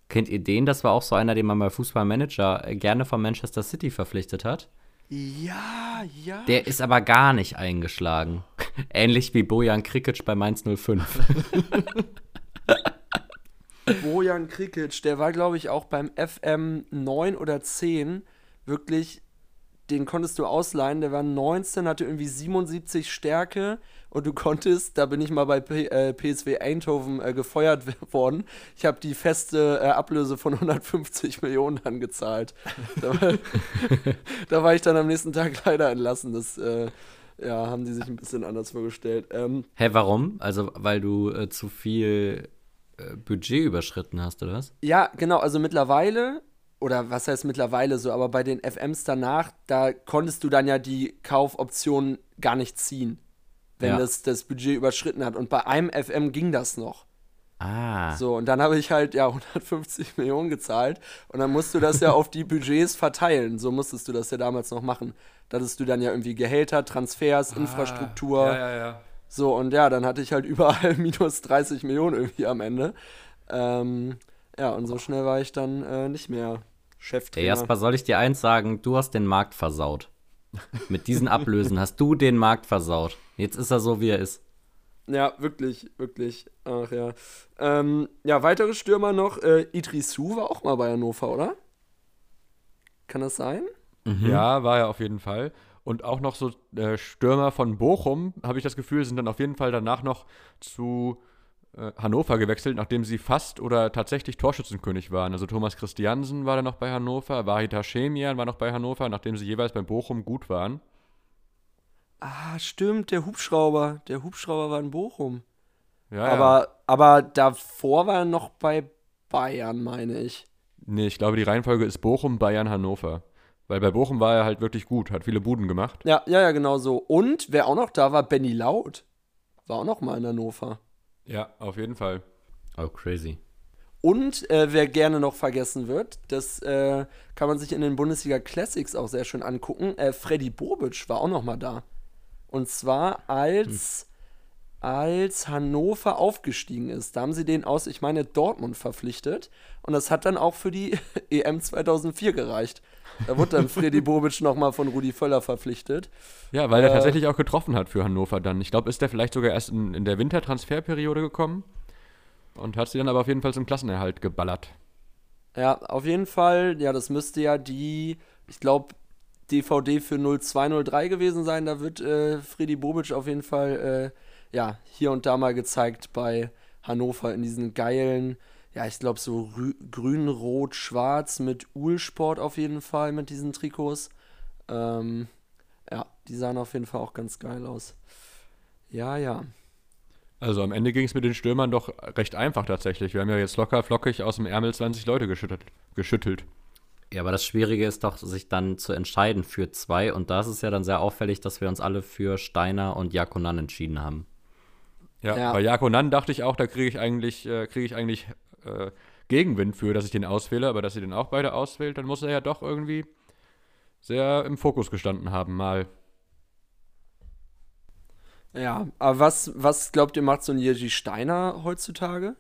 Kennt ihr den? Das war auch so einer, den man bei Fußballmanager äh, gerne von Manchester City verpflichtet hat. Ja, ja. Der ist aber gar nicht eingeschlagen. Ähnlich wie Bojan Krikic bei Mainz 05. Bojan Krikic, der war, glaube ich, auch beim FM 9 oder 10 wirklich, den konntest du ausleihen, der war 19, hatte irgendwie 77 Stärke und du konntest, da bin ich mal bei P äh, PSW Eindhoven äh, gefeuert worden, ich habe die feste äh, Ablöse von 150 Millionen dann gezahlt. Da war, da war ich dann am nächsten Tag leider entlassen, das äh, ja, haben die sich ein bisschen anders vorgestellt. Ähm, Hä, warum? Also, weil du äh, zu viel äh, Budget überschritten hast, oder was? Ja, genau, also mittlerweile, oder was heißt mittlerweile so, aber bei den FMs danach, da konntest du dann ja die Kaufoption gar nicht ziehen, wenn Ja. das das Budget überschritten hat. Und bei einem FM ging das noch. Ah. So, und dann habe ich halt ja 150 Millionen gezahlt und dann musst du das ja auf die Budgets verteilen. So musstest du das ja damals noch machen. Da hattest du dann ja irgendwie Gehälter, Transfers, Infrastruktur. Ja, ja, ja. So, und ja, dann hatte ich halt überall minus 30 Millionen irgendwie am Ende. Ähm, ja, und so schnell war ich dann äh, nicht mehr Ey, Cheftrainer. Jasper, soll ich dir eins sagen? Du hast den Markt versaut. Mit diesen Ablösen hast du den Markt versaut. Jetzt ist er so, wie er ist. Ja, wirklich, wirklich. Ach ja. Ähm, ja, weitere Stürmer noch. Äh, Idrisu war auch mal bei Hannover, oder? Kann das sein? Ja, war er auf jeden Fall. Und auch noch so äh, Stürmer von Bochum, habe ich das Gefühl, sind dann auf jeden Fall danach noch zu äh, Hannover gewechselt, nachdem sie fast oder tatsächlich Torschützenkönig waren. Also Thomas Christiansen war dann noch bei Hannover, Vahid Hashemian war noch bei Hannover, nachdem sie jeweils bei Bochum gut waren. Ah, stimmt, der Hubschrauber. Der Hubschrauber war in Bochum. Ja, ja. aber, aber davor war er noch bei Bayern, meine ich. Nee, ich glaube, die Reihenfolge ist Bochum, Bayern, Hannover. Weil bei Bochum war er halt wirklich gut, hat viele Buden gemacht. Ja, ja, ja, genau so. Und wer auch noch da war, Benny Laut. War auch noch mal in Hannover. Ja, auf jeden Fall. Oh, crazy. Und äh, wer gerne noch vergessen wird, das äh, kann man sich in den Bundesliga Classics auch sehr schön angucken. Äh, Freddy Bobic war auch noch mal da. Und zwar als, als Hannover aufgestiegen ist. Da haben sie den aus, ich meine, Dortmund verpflichtet. Und das hat dann auch für die EM 2004 gereicht. Da wurde dann Freddy Bobic noch mal von Rudi Völler verpflichtet. Ja, weil er Äh, tatsächlich auch getroffen hat für Hannover dann. Ich glaube, ist der vielleicht sogar erst in, in der Wintertransferperiode gekommen und hat sie dann aber auf jeden Fall zum Klassenerhalt geballert. Ja, auf jeden Fall. Ja, das müsste ja die, ich glaube, DVD für 0203 gewesen sein. Da wird äh, Freddy Bobic auf jeden Fall, äh, ja, hier und da mal gezeigt bei Hannover in diesen geilen, ja, ich glaube, so rü- grün, rot, schwarz mit Uhlsport auf jeden Fall mit diesen Trikots. Ähm, ja, die sahen auf jeden Fall auch ganz geil aus. Ja, ja. Also am Ende ging es mit den Stürmern doch recht einfach tatsächlich. Wir haben ja jetzt locker flockig aus dem Ärmel 20 Leute geschüttelt. geschüttelt. Ja, aber das Schwierige ist doch, sich dann zu entscheiden für zwei. Und da ist es ja dann sehr auffällig, dass wir uns alle für Steiner und Jakonan entschieden haben. Ja, Ja. bei Jako Nan dachte ich auch, da kriege ich eigentlich, äh, kriege ich eigentlich äh, Gegenwind für, dass ich den auswähle, aber dass sie den auch beide auswählt, dann muss er ja doch irgendwie sehr im Fokus gestanden haben, mal. Ja, aber was, was glaubt ihr, macht so ein Jerzy Steiner heutzutage?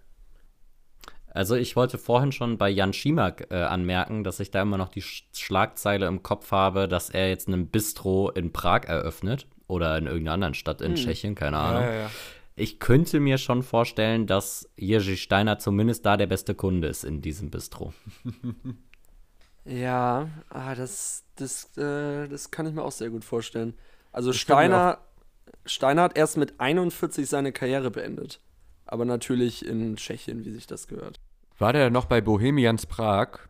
Also ich wollte vorhin schon bei Jan Schimak äh, anmerken, dass ich da immer noch die Sch Schlagzeile im Kopf habe, dass er jetzt einen Bistro in Prag eröffnet oder in irgendeiner anderen Stadt in Tschechien, keine Ahnung. ja. Ich könnte mir schon vorstellen, dass Jerzy Steiner zumindest da der beste Kunde ist in diesem Bistro. Ja, ah, das, das, äh, das kann ich mir auch sehr gut vorstellen. Also Steiner, Steiner hat erst mit 41 seine Karriere beendet. Aber natürlich in Tschechien, wie sich das gehört. War der noch bei Bohemians Prag?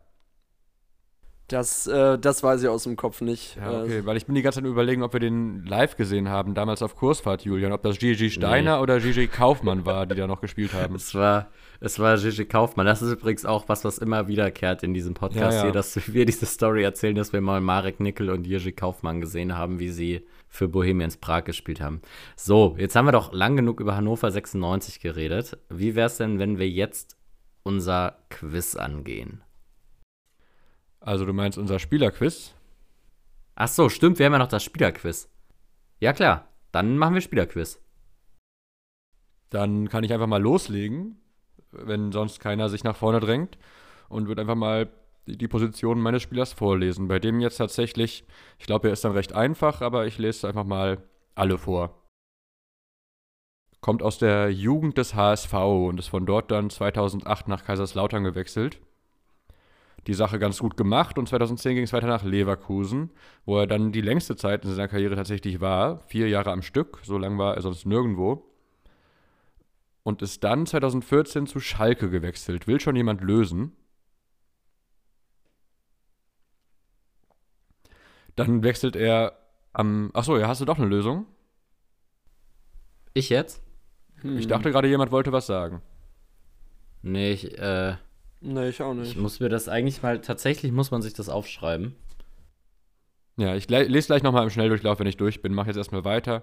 Das, äh, das weiß ich aus dem Kopf nicht. Ja, Äh, okay, weil ich bin die ganze Zeit überlegen, ob wir den live gesehen haben, damals auf Kursfahrt, Julian. Ob das Gigi Steiner Nee. oder Gigi Kaufmann war, die da noch gespielt haben. Es war, es war Gigi Kaufmann. Das ist übrigens auch was, was immer wiederkehrt in diesem Podcast Ja, ja. hier, dass wir diese Story erzählen, dass wir mal Marek Nickel und Jerzy Kaufmann gesehen haben, wie sie für Bohemians Prag gespielt haben. So, jetzt haben wir doch lang genug über Hannover 96 geredet. Wie wäre es denn, wenn wir jetzt unser Quiz angehen? Also du meinst unser Spielerquiz? Ach so, stimmt, wir haben ja noch das Spielerquiz. Ja klar, dann machen wir Spielerquiz. Dann kann ich einfach mal loslegen, wenn sonst keiner sich nach vorne drängt und würde einfach mal die Position meines Spielers vorlesen. Bei dem jetzt tatsächlich, ich glaube, er ist dann recht einfach, aber ich lese einfach mal alle vor. Kommt aus der Jugend des HSV und ist von dort dann 2008 nach Kaiserslautern gewechselt. Die Sache ganz gut gemacht und 2010 ging es weiter nach Leverkusen, wo er dann die längste Zeit in seiner Karriere tatsächlich war. Vier Jahre am Stück, so lange war er sonst nirgendwo und ist dann 2014 zu Schalke gewechselt. Will schon jemand lösen? Dann wechselt er am. Achso, ja, hast du doch eine Lösung? Ich jetzt? hm. Ich dachte gerade, jemand wollte was sagen. Nee, ich, äh, Nee, ich auch ich nicht. muss mir das eigentlich mal, tatsächlich muss man sich das aufschreiben. Ja, ich le lese gleich nochmal im Schnelldurchlauf, wenn ich durch bin. Mache jetzt erstmal weiter.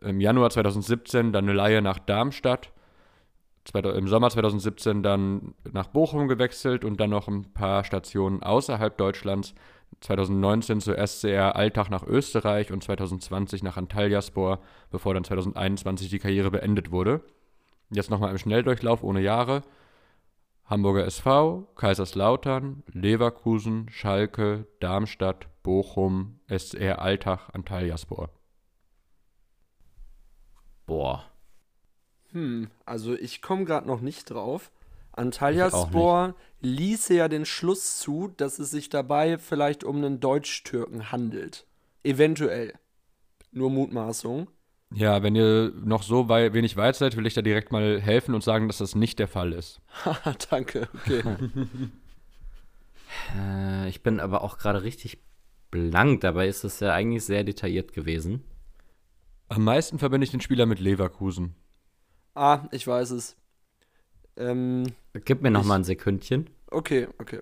Im Januar 2017 dann eine Leihe nach Darmstadt. Im Sommer 2017 dann nach Bochum gewechselt und dann noch ein paar Stationen außerhalb Deutschlands. 2019 zu SCR Alltag nach Österreich und 2020 nach Antalyaspor, bevor dann 2021 die Karriere beendet wurde. Jetzt nochmal im Schnelldurchlauf ohne Jahre. Hamburger SV, Kaiserslautern, Leverkusen, Schalke, Darmstadt, Bochum, SCR Alltag, Antalyaspor. Boah. Hm, also ich komme gerade noch nicht drauf. Antalyaspor ließe ja den Schluss zu, dass es sich dabei vielleicht um einen Deutsch-Türken handelt. Eventuell. Nur Mutmaßung. Ja, wenn ihr noch so wei wenig weit seid, will ich da direkt mal helfen und sagen, dass das nicht der Fall ist. Haha, danke. Okay. Äh, ich bin aber auch gerade richtig blank. Dabei ist es ja eigentlich sehr detailliert gewesen. Am meisten verbinde ich den Spieler mit Leverkusen. ah, ich weiß es. Ähm, Gib mir noch Ich- mal ein Sekündchen. okay, okay.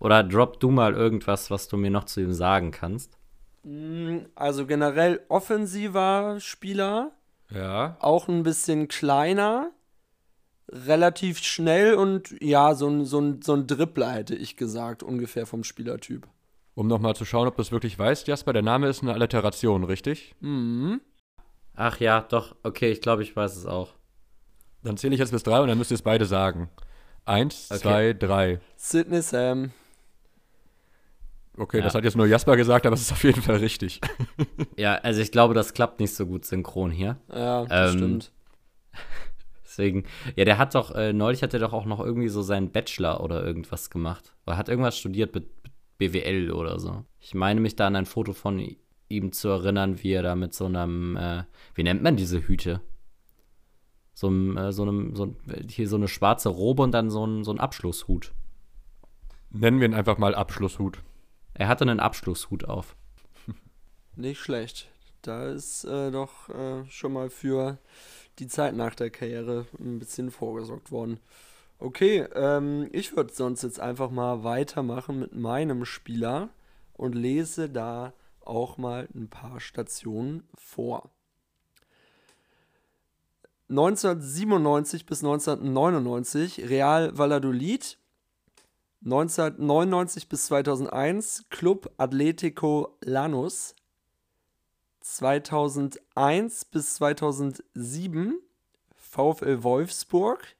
Oder drop du mal irgendwas, was du mir noch zu ihm sagen kannst. Mm, Also generell offensiver Spieler, Ja. auch ein bisschen kleiner, relativ schnell und ja, so ein, so ein, so ein Dribbler hätte ich gesagt, ungefähr vom Spielertyp. Um nochmal zu schauen, ob du es wirklich weißt, Jasper, der Name ist eine Alliteration, richtig? Mhm. Ach ja, doch. Okay, ich glaube, ich weiß es auch. Dann zähle ich jetzt bis drei und dann müsst ihr es beide sagen. Eins, Okay. zwei, drei. Sidney Sam. Okay, Ja. das hat jetzt nur Jasper gesagt, aber es ist auf jeden Fall richtig. Ja, also ich glaube, das klappt nicht so gut synchron hier. Ja, das Ähm, stimmt. Deswegen, ja, der hat doch, äh, neulich hat er doch auch noch irgendwie so seinen Bachelor oder irgendwas gemacht. Oder hat irgendwas studiert mit BWL oder so. Ich meine mich da an ein Foto von ihm zu erinnern, wie er da mit so einem, äh, wie nennt man diese Hüte? So, einem, äh, so einem, so, ein- hier so eine schwarze Robe und dann so ein, so ein Abschlusshut. Nennen wir ihn einfach mal Abschlusshut. Er hatte einen Abschlusshut auf. Nicht schlecht. Da ist äh, doch äh, schon mal für die Zeit nach der Karriere ein bisschen vorgesorgt worden. Okay, ähm, ich würde sonst jetzt einfach mal weitermachen mit meinem Spieler und lese da auch mal ein paar Stationen vor. 1997 bis 1999 Real Valladolid. 1999 bis 2001 Club Atletico Lanús. 2001 bis 2007 VfL Wolfsburg.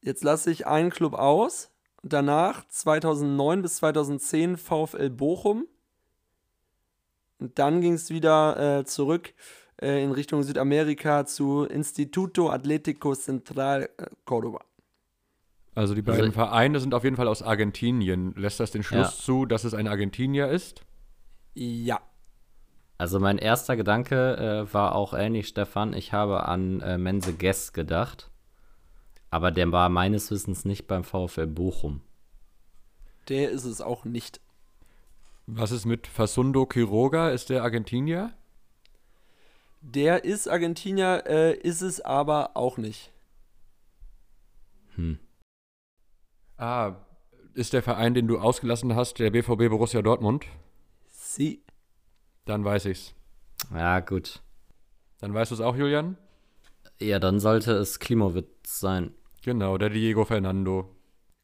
Jetzt lasse ich einen Club aus. Danach 2009 bis 2010 VfL Bochum. Und dann ging es wieder äh, zurück äh, in Richtung Südamerika zu Instituto Atlético Central äh, Córdoba. Also die beiden Also- Vereine sind auf jeden Fall aus Argentinien. Lässt das den Schluss Ja. zu, dass es ein Argentinier ist? Ja. Also mein erster Gedanke äh, war auch ähnlich, Stefan. Ich habe an äh, Mense Guess gedacht. Aber der war meines Wissens nicht beim VfL Bochum. Der ist es auch nicht. Was ist mit Fasundo Quiroga? Ist der Argentinier? Der ist Argentinier, äh, ist es aber auch nicht. Hm. Ah, ist der Verein, den du ausgelassen hast, der BVB Borussia Dortmund? Sie. Dann weiß ich's. Ja, gut. Dann weißt du es auch, Julian? Ja, dann sollte es Klimowitz sein. Genau, der Diego Fernando.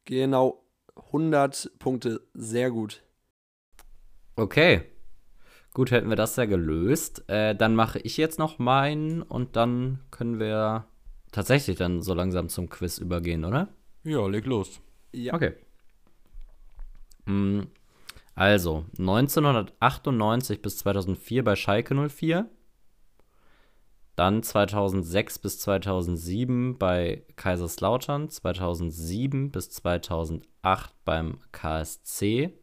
Genau. 100 Punkte. Sehr gut. Okay. Gut, hätten wir das ja gelöst. Äh, dann mache ich jetzt noch meinen und dann können wir tatsächlich dann so langsam zum Quiz übergehen, oder? Ja, leg los. Ja. Okay. Mm, Also, 1998 bis 2004 bei Schalke 04. Dann 2006 bis 2007 bei Kaiserslautern. 2007 bis 2008 beim KSC.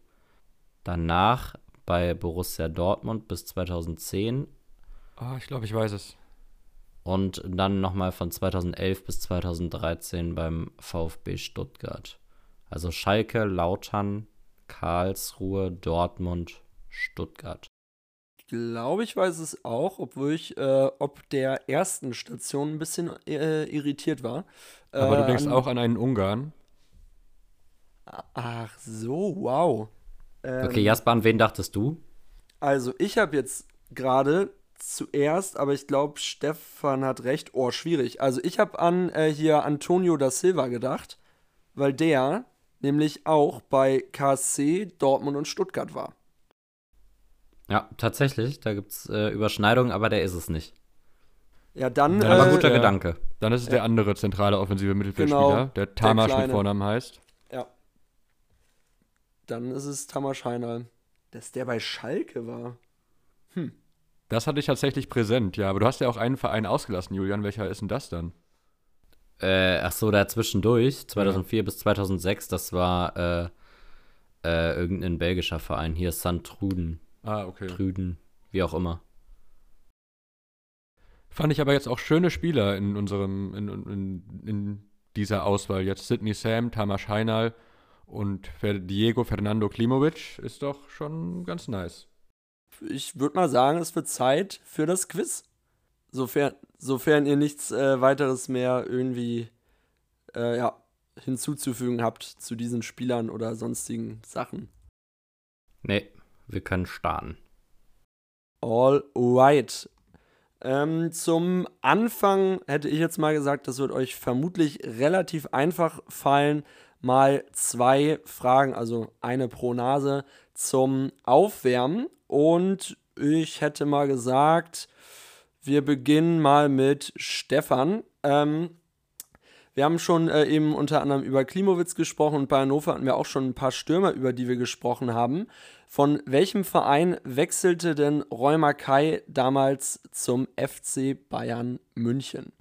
Danach bei Borussia Dortmund bis 2010. Ah, ich glaube, ich weiß es. Und dann nochmal von 2011 bis 2013 beim VfB Stuttgart. Also Schalke, Lautern, Karlsruhe, Dortmund, Stuttgart. Ich glaube, ich weiß es auch, obwohl ich äh, ob der ersten Station ein bisschen äh, irritiert war. Aber Äh, du denkst an- auch an einen Ungarn. Ach so, wow. Ähm, Okay, Jasper, an wen dachtest du? Also, ich habe jetzt gerade zuerst, aber ich glaube, Stefan hat recht. Oh, schwierig. Also, ich habe an äh, hier Antonio da Silva gedacht, weil der nämlich auch bei KSC, Dortmund und Stuttgart war. Ja, tatsächlich, da gibt es äh, Überschneidungen, aber der ist es nicht. Ja, dann. Ja, Aber äh, guter ja. Gedanke. Dann ist es der andere zentrale offensive Mittelfeldspieler, Genau, der Tamasch mit. Vornamen heißt. Ja. Dann ist es Tamas Heinal. Dass der bei Schalke war. Das hatte ich tatsächlich präsent, ja. Aber du hast ja auch einen Verein ausgelassen, Julian. Welcher ist denn das dann? Äh, ach so, da zwischendurch, 2004 bis 2006, das war äh, äh, irgendein belgischer Verein. Hier, St. Truden, Ah, okay. Trüden, wie auch immer. Fand ich aber jetzt auch schöne Spieler in unserem, in, in, in dieser Auswahl. Jetzt Sidney Sam, Tamas Heinal und Diego Fernando Klimovic ist doch schon ganz nice. Ich würde mal sagen, es wird Zeit für das Quiz. Sofern, sofern ihr nichts äh, weiteres mehr irgendwie äh, ja, hinzuzufügen habt zu diesen Spielern oder sonstigen Sachen. Nee, wir können starten. All right. Ähm, zum Anfang hätte ich jetzt mal gesagt, das wird euch vermutlich relativ einfach fallen. Mal zwei Fragen, also eine pro Nase zum Aufwärmen. Und ich hätte mal gesagt, wir beginnen mal mit Stefan. Ähm, wir haben schon äh, eben unter anderem über Klimowitz gesprochen und bei Hannover hatten wir auch schon ein paar Stürmer, über die wir gesprochen haben. Von welchem Verein wechselte denn Reumer Kai damals zum FC Bayern München?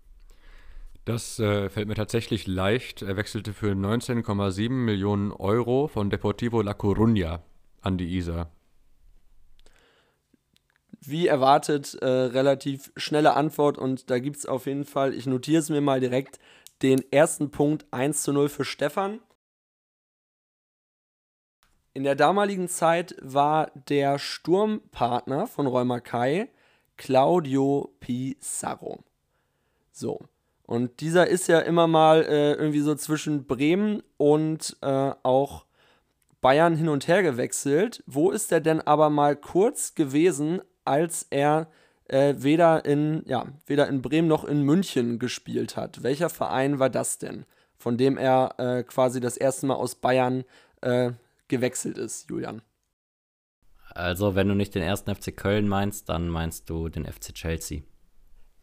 Das äh, fällt mir tatsächlich leicht. Er wechselte für 19,7 Millionen Euro von Deportivo La Coruña an die Isar. Wie erwartet, äh, relativ schnelle Antwort und da gibt es auf jeden Fall, ich notiere es mir mal direkt, den ersten Punkt 1 zu 0 für Stefan. In der damaligen Zeit war der Sturmpartner von Reumer Kai Claudio Pizarro. So. Und dieser ist ja immer mal äh, irgendwie so zwischen Bremen und äh, auch Bayern hin und her gewechselt. Wo ist er denn aber mal kurz gewesen, als er äh, weder, in, ja, weder in Bremen noch in München gespielt hat? Welcher Verein war das denn, von dem er äh, quasi das erste Mal aus Bayern äh, gewechselt ist, Julian? Also, wenn du nicht den ersten FC Köln meinst, dann meinst du den FC Chelsea.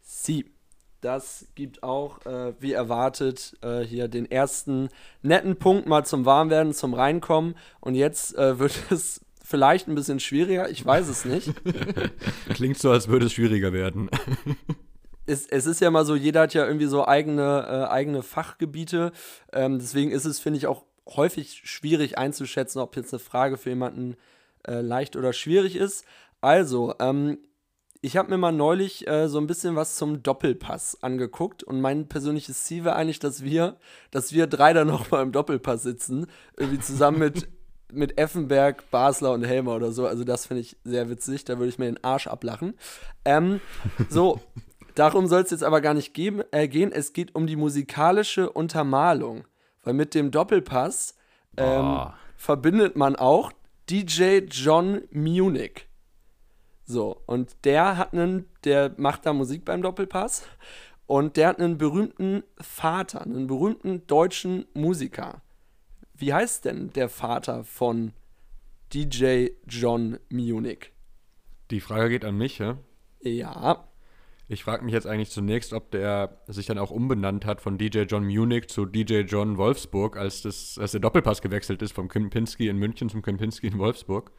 Sie. Das gibt auch, äh, wie erwartet, äh, hier den ersten netten Punkt mal zum Warmwerden, zum Reinkommen. Und jetzt äh, wird es vielleicht ein bisschen schwieriger, ich weiß es nicht. Klingt so, als würde es schwieriger werden. es, es ist ja mal so, jeder hat ja irgendwie so eigene, äh, eigene Fachgebiete. Ähm, deswegen ist es, finde ich, auch häufig schwierig einzuschätzen, ob jetzt eine Frage für jemanden äh, leicht oder schwierig ist. Also, ähm, ich habe mir mal neulich äh, so ein bisschen was zum Doppelpass angeguckt und mein persönliches Ziel wäre eigentlich, dass wir, dass wir drei dann noch mal im Doppelpass sitzen, irgendwie zusammen mit, mit Effenberg, Basler und Helmer oder so. Also das finde ich sehr witzig, da würde ich mir den Arsch ablachen. Ähm, so, darum soll es jetzt aber gar nicht geben, äh, gehen. Es geht um die musikalische Untermalung, weil mit dem Doppelpass ähm, oh. verbindet man auch DJ John Munich. So, und der hat einen, der macht da Musik beim Doppelpass und der hat einen berühmten Vater, einen berühmten deutschen Musiker. Wie heißt denn der Vater von DJ John Munich? Die Frage geht an mich, ja? Ja. Ich frage mich jetzt eigentlich zunächst, ob der sich dann auch umbenannt hat von DJ John Munich zu DJ John Wolfsburg, als, das, als der Doppelpass gewechselt ist vom Kempinski in München zum Kempinski in Wolfsburg.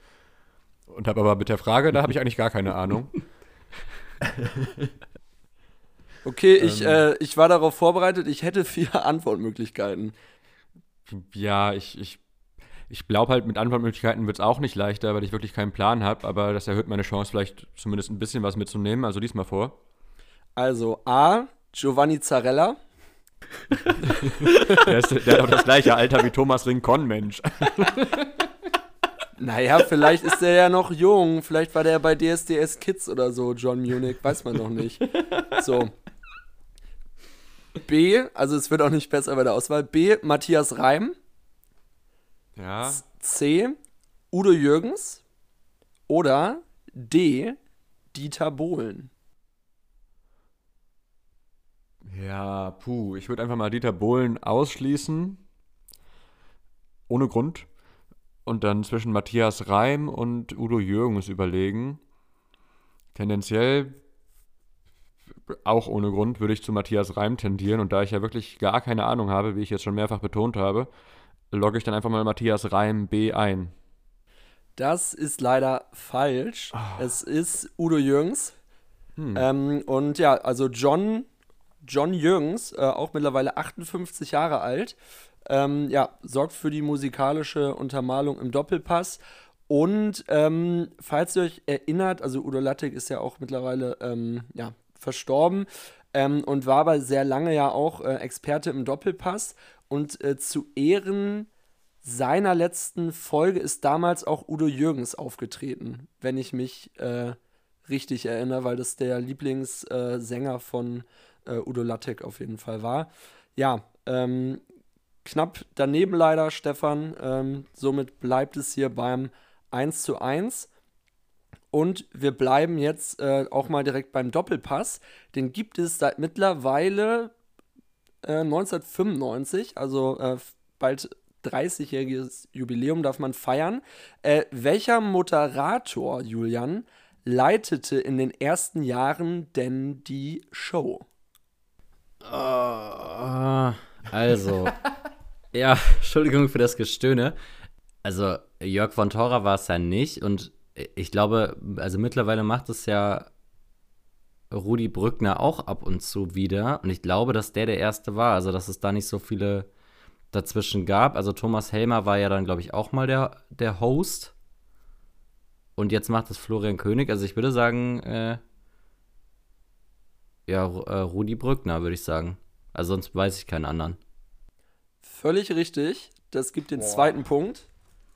Und habe aber mit der Frage, da habe ich eigentlich gar keine Ahnung. Okay, ich, ähm, äh, ich war darauf vorbereitet, ich hätte vier Antwortmöglichkeiten. Ja, ich, ich, ich glaube halt, mit Antwortmöglichkeiten wird es auch nicht leichter, weil ich wirklich keinen Plan habe, aber das erhöht meine Chance, vielleicht zumindest ein bisschen was mitzunehmen. Also diesmal vor. Also A, Giovanni Zarella. der, ist, der hat doch das gleiche Alter wie Thomas Rincon, Mensch. Naja, vielleicht ist der ja noch jung. Vielleicht war der bei DSDS Kids oder so, John Munich. Weiß man noch nicht. So. B, also es wird auch nicht besser bei der Auswahl. B, Matthias Reim. Ja. C, Udo Jürgens. Oder D, Dieter Bohlen. Ja, puh, ich würde einfach mal Dieter Bohlen ausschließen. Ohne Grund und dann zwischen Matthias Reim und Udo Jürgens überlegen. Tendenziell, auch ohne Grund, würde ich zu Matthias Reim tendieren. Und da ich ja wirklich gar keine Ahnung habe, wie ich jetzt schon mehrfach betont habe, logge ich dann einfach mal Matthias Reim B ein. Das ist leider falsch. Oh. Es ist Udo Jürgens. Hm. Ähm, und ja, also John, John Jürgens, äh, auch mittlerweile 58 Jahre alt, ähm, ja, sorgt für die musikalische Untermalung im Doppelpass. Und ähm, falls ihr euch erinnert, also Udo Lattek ist ja auch mittlerweile ähm, ja, verstorben ähm, und war aber sehr lange ja auch äh, Experte im Doppelpass. Und äh, zu Ehren seiner letzten Folge ist damals auch Udo Jürgens aufgetreten, wenn ich mich äh, richtig erinnere, weil das der Lieblingssänger von äh, Udo Lattek auf jeden Fall war. Ja, ähm, knapp daneben leider, Stefan. Ähm, somit bleibt es hier beim 1 zu 1. Und wir bleiben jetzt äh, auch mal direkt beim Doppelpass. Den gibt es seit mittlerweile äh, 1995, also äh, bald 30-jähriges Jubiläum darf man feiern. Äh, welcher Moderator, Julian, leitete in den ersten Jahren denn die Show? Uh, also, Ja, Entschuldigung für das Gestöhne. Also, Jörg von Thora war es ja nicht und ich glaube, also mittlerweile macht es ja Rudi Brückner auch ab und zu wieder und ich glaube, dass der der Erste war, also dass es da nicht so viele dazwischen gab. Also Thomas Helmer war ja dann, glaube ich, auch mal der, der Host und jetzt macht es Florian König. Also ich würde sagen, äh, ja, äh, Rudi Brückner, würde ich sagen. Also sonst weiß ich keinen anderen. Völlig richtig. Das gibt den Boah. zweiten Punkt.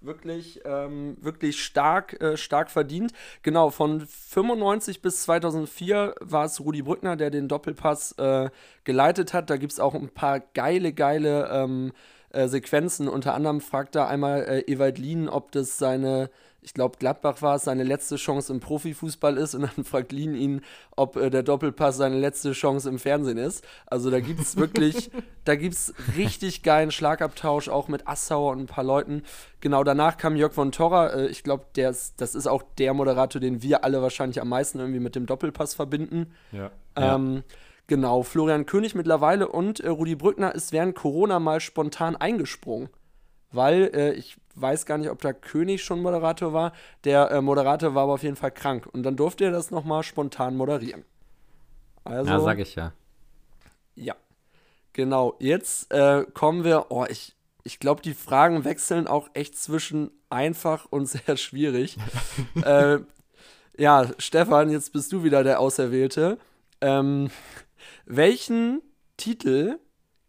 Wirklich, ähm, wirklich stark, äh, stark verdient. Genau, von 95 bis 2004 war es Rudi Brückner, der den Doppelpass äh, geleitet hat. Da gibt es auch ein paar geile, geile ähm, äh, Sequenzen. Unter anderem fragt da einmal äh, Ewald Lien, ob das seine ich glaube, Gladbach war es, seine letzte Chance im Profifußball ist und dann fragt Lien ihn, ob äh, der Doppelpass seine letzte Chance im Fernsehen ist. Also da gibt es wirklich, da gibt es richtig geilen Schlagabtausch, auch mit Assauer und ein paar Leuten. Genau danach kam Jörg von Torra. Äh, ich glaube, das ist auch der Moderator, den wir alle wahrscheinlich am meisten irgendwie mit dem Doppelpass verbinden. Ja. Ähm, ja. Genau, Florian König mittlerweile und äh, Rudi Brückner ist während Corona mal spontan eingesprungen. Weil äh, ich weiß gar nicht, ob da König schon Moderator war. Der äh, Moderator war aber auf jeden Fall krank. Und dann durfte er das nochmal spontan moderieren. Also, ja, sag ich ja. Ja. Genau. Jetzt äh, kommen wir. Oh, ich, ich glaube, die Fragen wechseln auch echt zwischen einfach und sehr schwierig. äh, ja, Stefan, jetzt bist du wieder der Auserwählte. Ähm, welchen Titel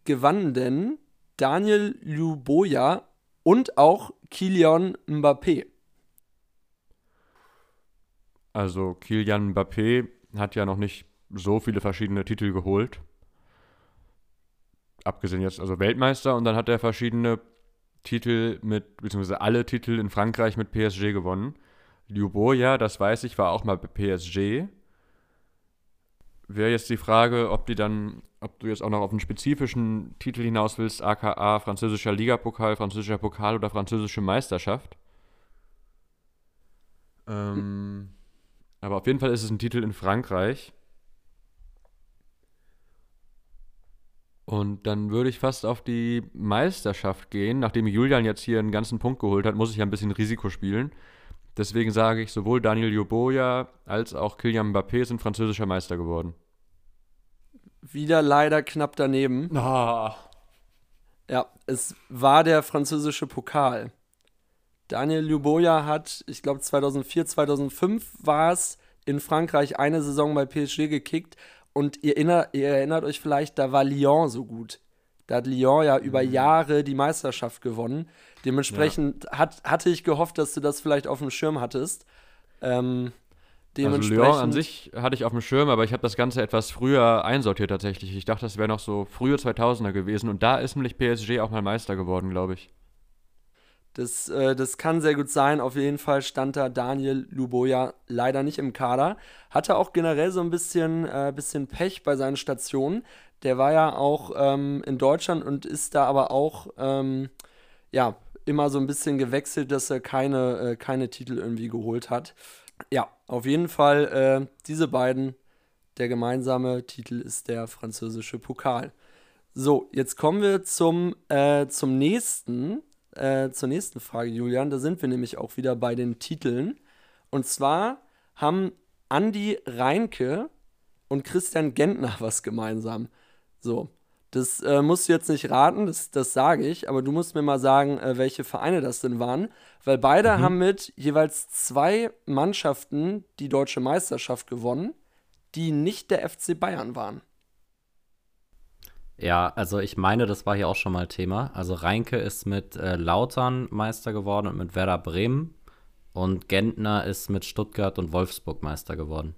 gewann denn Daniel Luboja und auch Kilian Mbappé? Also Kilian Mbappé hat ja noch nicht so viele verschiedene Titel geholt. Abgesehen jetzt also Weltmeister und dann hat er verschiedene Titel mit, beziehungsweise alle Titel in Frankreich mit PSG gewonnen. Luboja, das weiß ich, war auch mal bei PSG. Wäre jetzt die Frage, ob die dann, ob du jetzt auch noch auf einen spezifischen Titel hinaus willst, aka französischer Ligapokal, französischer Pokal oder französische Meisterschaft. Ähm, aber auf jeden Fall ist es ein Titel in Frankreich. Und dann würde ich fast auf die Meisterschaft gehen. Nachdem Julian jetzt hier einen ganzen Punkt geholt hat, muss ich ja ein bisschen Risiko spielen. Deswegen sage ich, sowohl Daniel Joboja als auch Kylian Mbappé sind französischer Meister geworden. Wieder leider knapp daneben. Oh. Ja, es war der französische Pokal. Daniel Luboja hat, ich glaube 2004, 2005 war es, in Frankreich eine Saison bei PSG gekickt. Und ihr, inner, ihr erinnert euch vielleicht, da war Lyon so gut. Da hat Lyon ja über mhm. Jahre die Meisterschaft gewonnen. Dementsprechend ja. hat, hatte ich gehofft, dass du das vielleicht auf dem Schirm hattest. Ähm, dementsprechend also Lyon an sich hatte ich auf dem Schirm, aber ich habe das Ganze etwas früher einsortiert tatsächlich. Ich dachte, das wäre noch so frühe 2000er gewesen. Und da ist nämlich PSG auch mal Meister geworden, glaube ich. Das, äh, das kann sehr gut sein. Auf jeden Fall stand da Daniel Luboja leider nicht im Kader. Hatte auch generell so ein bisschen, äh, bisschen Pech bei seinen Stationen. Der war ja auch ähm, in Deutschland und ist da aber auch ähm, ja, immer so ein bisschen gewechselt, dass er keine, äh, keine Titel irgendwie geholt hat. Ja, auf jeden Fall äh, diese beiden. Der gemeinsame Titel ist der französische Pokal. So, jetzt kommen wir zum, äh, zum nächsten, äh, zur nächsten Frage, Julian. Da sind wir nämlich auch wieder bei den Titeln. Und zwar haben Andi Reinke und Christian Gentner was gemeinsam. So, das äh, musst du jetzt nicht raten, das, das sage ich, aber du musst mir mal sagen, äh, welche Vereine das denn waren, weil beide mhm. haben mit jeweils zwei Mannschaften die deutsche Meisterschaft gewonnen, die nicht der FC Bayern waren. Ja, also ich meine, das war hier auch schon mal Thema. Also Reinke ist mit äh, Lautern Meister geworden und mit Werder Bremen und Gentner ist mit Stuttgart und Wolfsburg Meister geworden.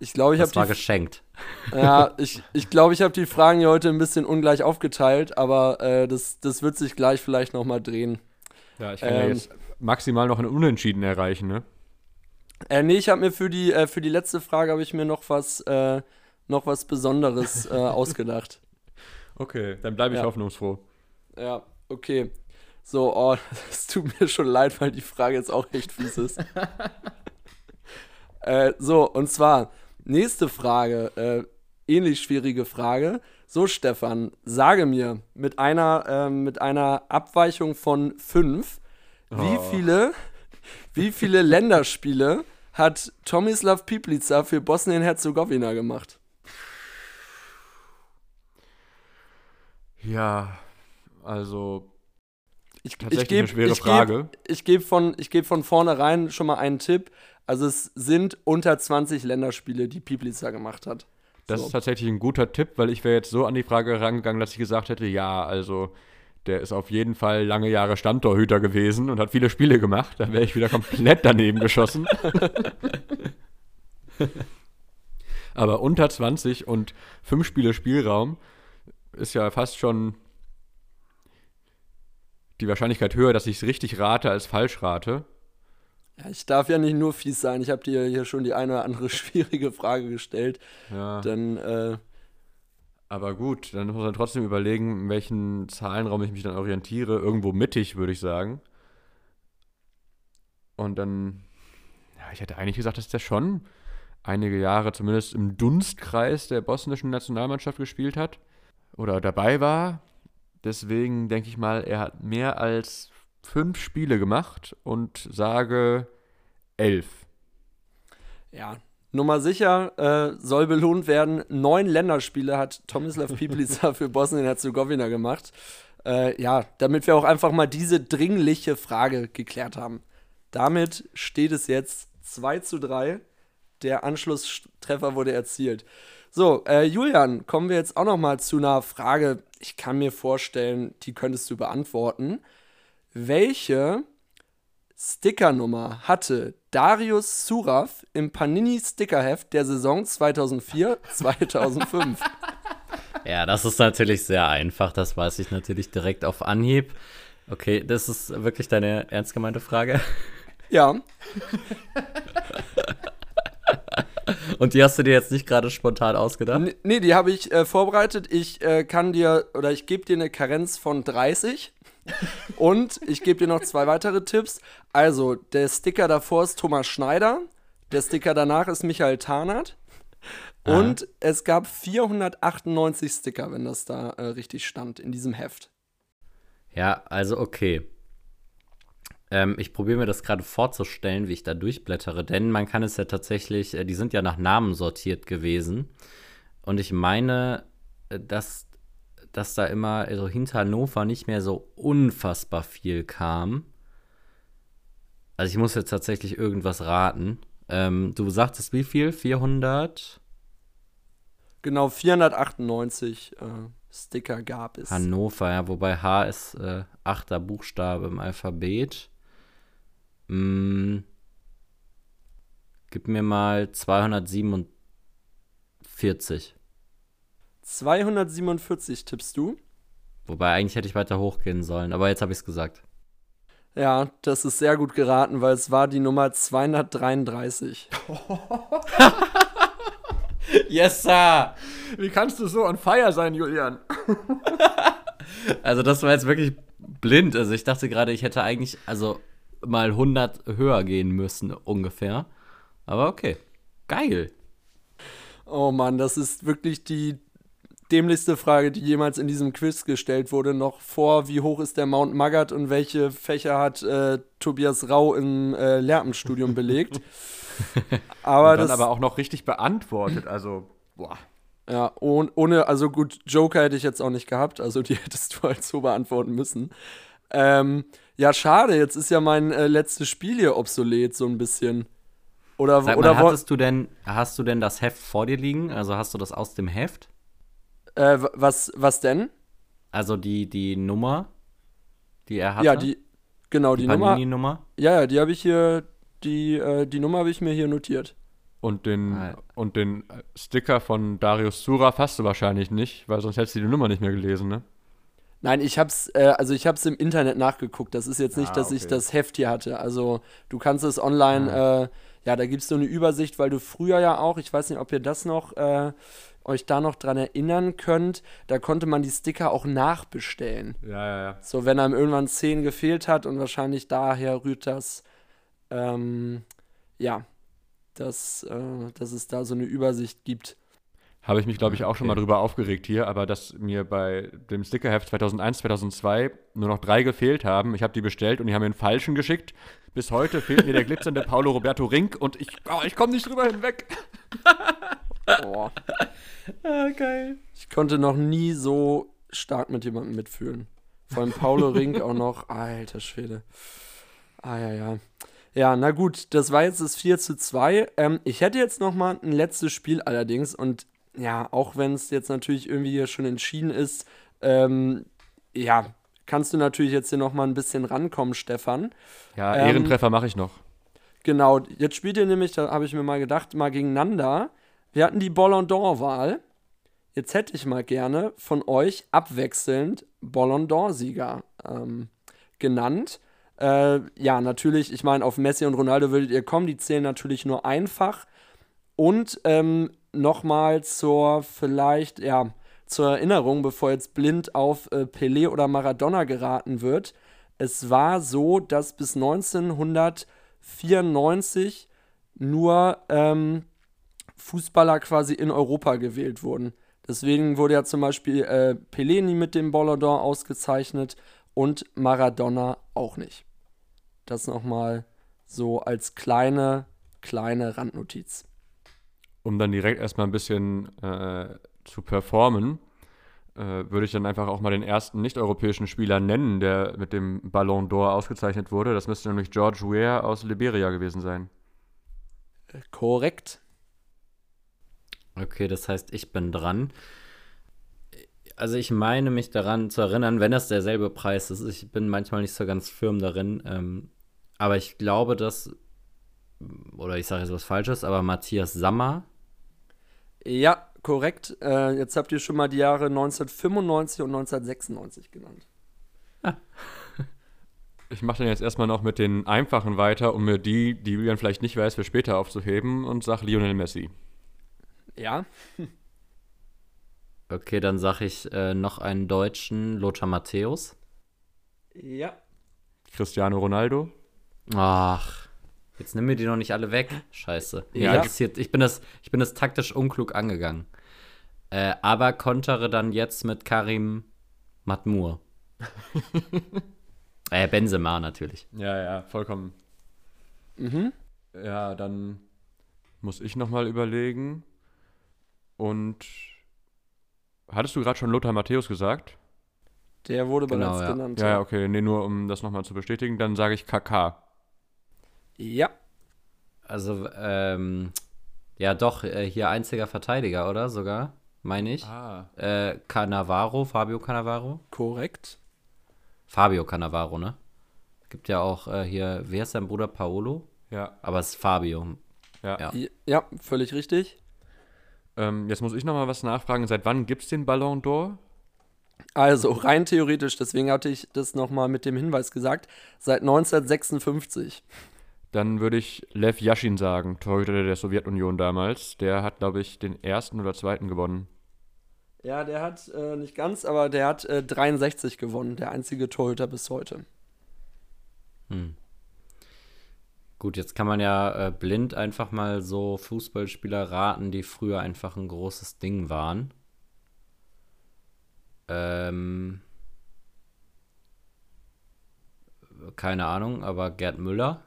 Ich glaube, ich habe. Das war geschenkt. Ja, ich, ich glaube, ich habe die Fragen hier heute ein bisschen ungleich aufgeteilt, aber äh, das, das wird sich gleich vielleicht nochmal drehen. Ja, ich kann ähm, ja jetzt maximal noch ein Unentschieden erreichen, ne? Äh, nee, ich habe mir für die, äh, für die letzte Frage habe ich mir noch was, äh, noch was Besonderes äh, ausgedacht. Okay, dann bleibe ich ja. hoffnungsfroh. Ja, okay. So, oh, es tut mir schon leid, weil die Frage jetzt auch echt fies ist. äh, so, und zwar, Nächste Frage, äh, ähnlich schwierige Frage. So, Stefan, sage mir mit einer, äh, mit einer Abweichung von fünf, oh. wie viele, wie viele Länderspiele hat Tomislav Piplica für Bosnien-Herzegowina gemacht? Ja, also ich, ich gebe ich geb von, geb von vornherein schon mal einen Tipp. Also es sind unter 20 Länderspiele, die Piplica gemacht hat. Das so. ist tatsächlich ein guter Tipp, weil ich wäre jetzt so an die Frage rangegangen, dass ich gesagt hätte, ja, also der ist auf jeden Fall lange Jahre Stammtorhüter gewesen und hat viele Spiele gemacht. Da wäre ich wieder komplett daneben geschossen. Aber unter 20 und 5 Spiele Spielraum ist ja fast schon die Wahrscheinlichkeit höher, dass ich es richtig rate als falsch rate. Ja, ich darf ja nicht nur fies sein. Ich habe dir hier schon die eine oder andere schwierige Frage gestellt. Ja. Dann, äh, aber gut, dann muss man trotzdem überlegen, in welchen Zahlenraum ich mich dann orientiere. Irgendwo mittig, würde ich sagen. Und dann, ja, ich hätte eigentlich gesagt, dass der schon einige Jahre zumindest im Dunstkreis der bosnischen Nationalmannschaft gespielt hat oder dabei war. Deswegen denke ich mal, er hat mehr als fünf Spiele gemacht und sage elf. Ja, Nummer sicher äh, soll belohnt werden. Neun Länderspiele hat Tomislav Piplica für Bosnien-Herzegowina gemacht. Äh, ja, damit wir auch einfach mal diese dringliche Frage geklärt haben. Damit steht es jetzt 2 zu 3. Der Anschlusstreffer wurde erzielt. So, äh, Julian, kommen wir jetzt auch noch mal zu einer Frage. Ich kann mir vorstellen, die könntest du beantworten. Welche Stickernummer hatte Darius Suraf im Panini Stickerheft der Saison 2004-2005? ja, das ist natürlich sehr einfach. Das weiß ich natürlich direkt auf Anhieb. Okay, das ist wirklich deine ernst gemeinte Frage. Ja. Und die hast du dir jetzt nicht gerade spontan ausgedacht? N nee, die habe ich äh, vorbereitet. Ich äh, kann dir oder ich gebe dir eine Karenz von 30. Und ich gebe dir noch zwei weitere Tipps. Also, der Sticker davor ist Thomas Schneider. Der Sticker danach ist Michael Tarnert. Und Aha. es gab 498 Sticker, wenn das da äh, richtig stand, in diesem Heft. Ja, also okay. Ähm, ich probiere mir das gerade vorzustellen, wie ich da durchblättere, denn man kann es ja tatsächlich, äh, die sind ja nach Namen sortiert gewesen. Und ich meine, äh, dass, dass da immer so also hinter Hannover nicht mehr so unfassbar viel kam. Also ich muss jetzt tatsächlich irgendwas raten. Ähm, du sagtest wie viel? 400? Genau, 498 äh, Sticker gab es. Hannover, ja, wobei H ist äh, achter Buchstabe im Alphabet. Mm, gib mir mal 247. 247 tippst du? Wobei eigentlich hätte ich weiter hochgehen sollen, aber jetzt habe ich es gesagt. Ja, das ist sehr gut geraten, weil es war die Nummer 233. yes, sir! Wie kannst du so on fire sein, Julian? also, das war jetzt wirklich blind. Also, ich dachte gerade, ich hätte eigentlich, also mal 100 höher gehen müssen, ungefähr. Aber okay. Geil. Oh Mann, das ist wirklich die dämlichste Frage, die jemals in diesem Quiz gestellt wurde. Noch vor, wie hoch ist der Mount Maggard und welche Fächer hat äh, Tobias Rau im äh, Lehramtsstudium belegt. aber und dann das, aber auch noch richtig beantwortet. Also, boah. Ja, ohne, ohne, also gut, Joker hätte ich jetzt auch nicht gehabt, also die hättest du halt so beantworten müssen. Ähm, ja, schade, jetzt ist ja mein äh, letztes Spiel hier obsolet, so ein bisschen. Oder, Sag oder mal, hattest du denn, hast du denn das Heft vor dir liegen? Also hast du das aus dem Heft? Äh, was, was denn? Also die, die Nummer, die er hatte? Ja, die, genau, die, die Nummer. Nummer. Ja, ja, die habe ich hier, die, äh, die Nummer habe ich mir hier notiert. Und den, ah. und den Sticker von Darius Suraf hast du wahrscheinlich nicht, weil sonst hättest du die Nummer nicht mehr gelesen, ne? Nein, ich hab's, äh, also ich hab's im Internet nachgeguckt. Das ist jetzt nicht, ah, dass okay. ich das Heft hier hatte. Also du kannst es online, ah. äh, ja, da gibt's so eine Übersicht, weil du früher ja auch, ich weiß nicht, ob ihr das noch, äh, euch da noch dran erinnern könnt, da konnte man die Sticker auch nachbestellen. Ja, ja, ja. So, wenn einem irgendwann 10 gefehlt hat und wahrscheinlich daher rührt das, ähm, ja, dass, äh, dass es da so eine Übersicht gibt. Habe ich mich, glaube ich, auch schon mal drüber aufgeregt hier, aber dass mir bei dem Stickerheft 2001, 2002 nur noch drei gefehlt haben. Ich habe die bestellt und die haben mir einen falschen geschickt. Bis heute fehlt mir der glitzernde Paolo Roberto Rink und ich, oh, ich komme nicht drüber hinweg. Boah. Ah, geil. Ich konnte noch nie so stark mit jemandem mitfühlen. Vor allem Paulo Rink auch noch. Alter Schwede. Ah, ja, ja. Ja, na gut, das war jetzt das 4 zu 2. Ähm, ich hätte jetzt noch mal ein letztes Spiel allerdings und ja, auch wenn es jetzt natürlich irgendwie hier schon entschieden ist, ähm, ja, kannst du natürlich jetzt hier noch mal ein bisschen rankommen, Stefan. Ja, ähm, Ehrentreffer mache ich noch. Genau, jetzt spielt ihr nämlich, da habe ich mir mal gedacht, mal gegeneinander. Wir hatten die Ballon d'Or-Wahl. Jetzt hätte ich mal gerne von euch abwechselnd Ballon d'Or-Sieger ähm, genannt. Äh, ja, natürlich, ich meine, auf Messi und Ronaldo würdet ihr kommen, die zählen natürlich nur einfach. Und ähm, nochmal zur vielleicht, ja, zur Erinnerung, bevor jetzt blind auf äh, Pelé oder Maradona geraten wird. Es war so, dass bis 1994 nur ähm, Fußballer quasi in Europa gewählt wurden. Deswegen wurde ja zum Beispiel äh, Pelé nie mit dem Ballon ausgezeichnet und Maradona auch nicht. Das nochmal so als kleine, kleine Randnotiz. Um dann direkt erstmal ein bisschen äh, zu performen, äh, würde ich dann einfach auch mal den ersten nicht-europäischen Spieler nennen, der mit dem Ballon d'Or ausgezeichnet wurde. Das müsste nämlich George Weah aus Liberia gewesen sein. Äh, korrekt. Okay, das heißt, ich bin dran. Also ich meine mich daran zu erinnern, wenn das derselbe Preis ist. Ich bin manchmal nicht so ganz firm darin. Ähm, aber ich glaube, dass, oder ich sage jetzt was Falsches, aber Matthias Sammer. Ja, korrekt. Äh, jetzt habt ihr schon mal die Jahre 1995 und 1996 genannt. Ich mache dann jetzt erstmal noch mit den einfachen weiter, um mir die, die Julian vielleicht nicht weiß, für später aufzuheben und sage Lionel Messi. Ja. Okay, dann sage ich äh, noch einen Deutschen, Lothar Matthäus. Ja. Cristiano Ronaldo. Ach, jetzt nimm mir die noch nicht alle weg. Scheiße. Ja. Ja. Interessiert, ich, bin das, ich bin das taktisch unklug angegangen. Äh, aber kontere dann jetzt mit Karim Matmur. äh, Benzema natürlich. Ja, ja, vollkommen. Mhm. Ja, dann muss ich nochmal überlegen. Und hattest du gerade schon Lothar Matthäus gesagt? Der wurde Genau, bereits ja. genannt. Ja, ja, okay. Nee, nur um das nochmal zu bestätigen, dann sage ich KK. Ja. Also, ähm, ja doch, äh, hier einziger Verteidiger, oder? Sogar, meine ich. Ah. Äh, Cannavaro, Fabio Cannavaro. korrekt. Fabio Cannavaro, ne? Gibt ja auch äh, hier, wer ist sein Bruder Paolo? Ja, Aber es ist Fabio. ja. Ja. Ja, ja völlig richtig. Ähm, jetzt muss ich nochmal was nachfragen. Seit wann gibt es den Ballon d'Or? Also rein theoretisch, deswegen hatte ich das nochmal mit dem Hinweis gesagt, seit 1956. Dann würde ich Lev Yashin sagen, Torhüter der Sowjetunion damals. Der hat, glaube ich, den ersten oder zweiten gewonnen. Ja, der hat äh, nicht ganz, aber der hat äh, 63 gewonnen, der einzige Torhüter bis heute. Hm. Gut, jetzt kann man ja äh, blind einfach mal so Fußballspieler raten, die früher einfach ein großes Ding waren. Ähm, keine Ahnung, aber Gerd Müller.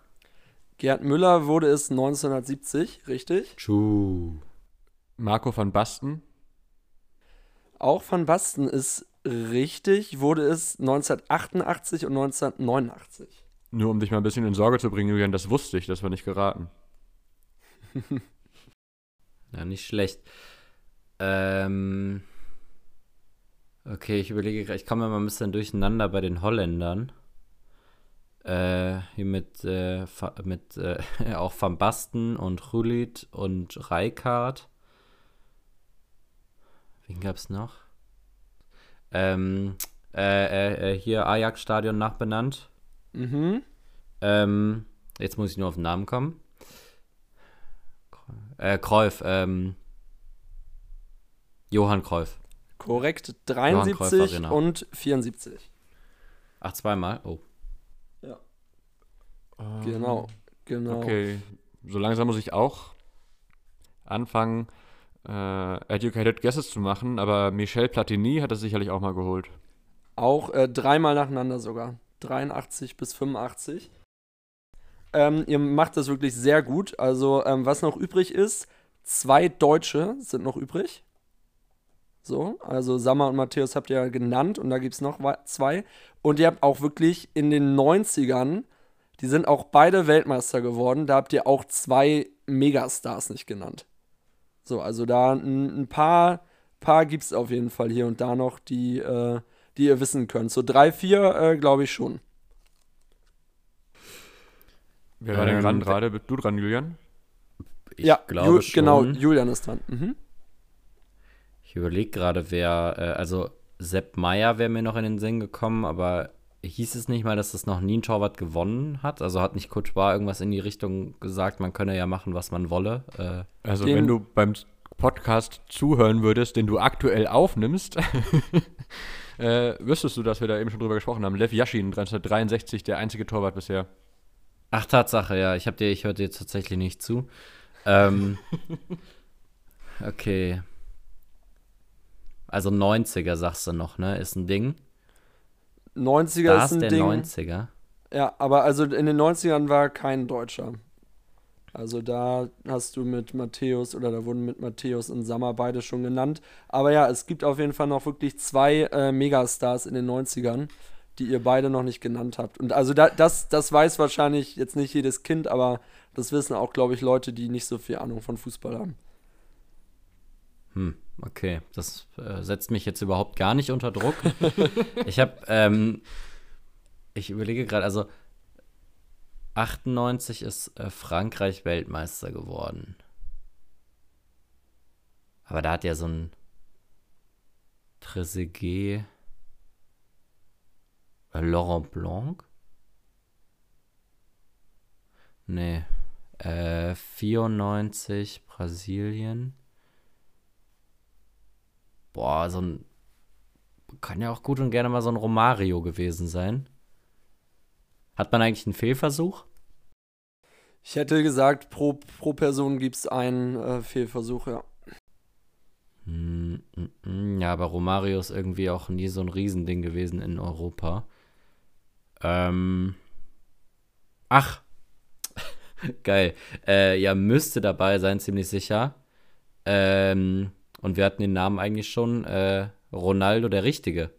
Gerd Müller wurde es 1970, richtig? Tschuh. Marco van Basten. Auch Van Basten ist richtig, wurde es 1988 und 1989. Nur um dich mal ein bisschen in Sorge zu bringen, Julian, das wusste ich, das war nicht geraten. Ja, nicht schlecht. Ähm, okay, ich überlege gerade, ich komme immer ein bisschen durcheinander bei den Holländern. Äh, hier mit, äh, mit äh, auch Van Basten und Rulit und Rijkaard. Wen gab's noch? Ähm, äh, äh, äh, hier Ajax-Stadion nachbenannt. Mhm. Ähm, jetzt muss ich nur auf den Namen kommen. Äh, Kreuf, ähm, Johann Kreuf. Korrekt, Johann Cruyff 73 Arena. und 74. Ach, zweimal? Oh. Genau, genau. Okay, so langsam muss ich auch anfangen, äh, Educated Guesses zu machen, aber Michel Platini hat das sicherlich auch mal geholt. Auch äh, dreimal nacheinander sogar. 83 bis 85. Ähm, ihr macht das wirklich sehr gut. Also, ähm, was noch übrig ist, zwei Deutsche sind noch übrig. So, also Sammer und Matthäus habt ihr ja genannt und da gibt es noch zwei. Und ihr habt auch wirklich in den 90ern, die sind auch beide Weltmeister geworden, da habt ihr auch zwei Megastars nicht genannt. So, also da ein, ein paar, paar gibt es auf jeden Fall hier und da noch, die, äh, die ihr wissen könnt. So drei, vier äh, glaube ich schon. Wer war denn Ähm, dran gerade? Bist du dran, Julian? Ich ja, glaube Ju- schon. genau, Julian ist dran. Mhm. Ich überlege gerade, wer, äh, also Sepp Meier wäre mir noch in den Sinn gekommen, aber hieß es nicht mal, dass das noch nie ein Torwart gewonnen hat? Also hat nicht Courtois irgendwas in die Richtung gesagt, man könne ja machen, was man wolle? Äh, Also, wenn du beim Podcast zuhören würdest, den du aktuell aufnimmst, äh, wüsstest du, dass wir da eben schon drüber gesprochen haben. Lev Yashin, 1963, der einzige Torwart bisher. Ach, Tatsache, ja. Ich hab dir, ich hörte dir tatsächlich nicht zu. Ähm, okay. Also 90er sagst du noch, ne? Ist ein Ding. 90er Da ist ist ein der Ding. 90er. Ja, aber also in den 90ern war kein Deutscher. Also da hast du mit Matthäus oder da wurden mit Matthäus und Sammer beide schon genannt. Aber ja, es gibt auf jeden Fall noch wirklich zwei äh, Megastars in den 90ern, die ihr beide noch nicht genannt habt. Und also da, das, das weiß wahrscheinlich jetzt nicht jedes Kind, aber das wissen auch, glaube ich, Leute, die nicht so viel Ahnung von Fußball haben. Hm, okay. Das äh, setzt mich jetzt überhaupt gar nicht unter Druck. ich habe, ähm, ich überlege gerade, also 98 ist äh, Frankreich Weltmeister geworden. Aber da hat ja so ein Trezeguet, äh, Laurent Blanc? Nee. Äh, 94 Brasilien. Boah, so ein. Kann ja auch gut und gerne mal so ein Romario gewesen sein. Hat man eigentlich einen Fehlversuch? Ich hätte gesagt, pro, pro Person gibt es einen äh, Fehlversuch, ja. Hm, mm, mm, ja, aber Romario ist irgendwie auch nie so ein Riesending gewesen in Europa. Ähm. Ach. Geil. Äh, ja, müsste dabei sein, ziemlich sicher. Ähm, und wir hatten den Namen eigentlich schon. Äh, Ronaldo der Richtige.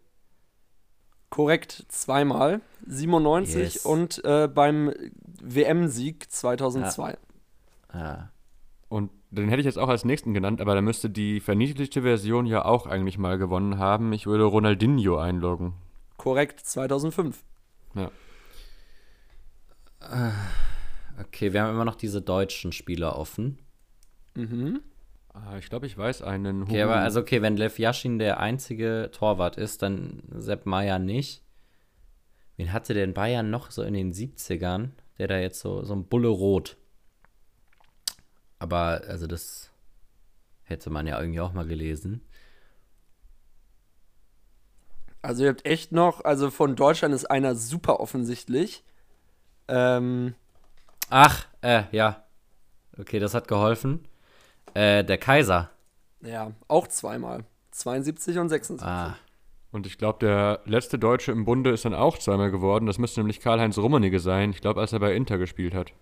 Korrekt, zweimal. 97 Yes. und äh, beim WM-Sieg 2002. Ah. Und den hätte ich jetzt auch als nächsten genannt, aber da müsste die verniedlichte Version ja auch eigentlich mal gewonnen haben. Ich würde Ronaldinho einloggen. Korrekt, 2005. Okay, wir haben immer noch diese deutschen Spieler offen. Mhm. Ah, ich glaube, ich weiß einen. Okay, Hugo. aber also okay, wenn Lev Yashin der einzige Torwart ist, dann Sepp Meier nicht. Wen hatte denn Bayern noch so in den 70ern? Der da jetzt so, so ein Bulle Rot. Aber, also das hätte man ja irgendwie auch mal gelesen. Also ihr habt echt noch, also von Deutschland ist einer super offensichtlich. Ähm, Ach, äh, ja. Okay, das hat geholfen. Äh, der Kaiser. ja, auch zweimal. 72 und 76. Ah, Und ich glaube, der letzte Deutsche im Bunde ist dann auch zweimal geworden. Das müsste nämlich Karl-Heinz Rummenigge sein. Ich glaube, als er bei Inter gespielt hat.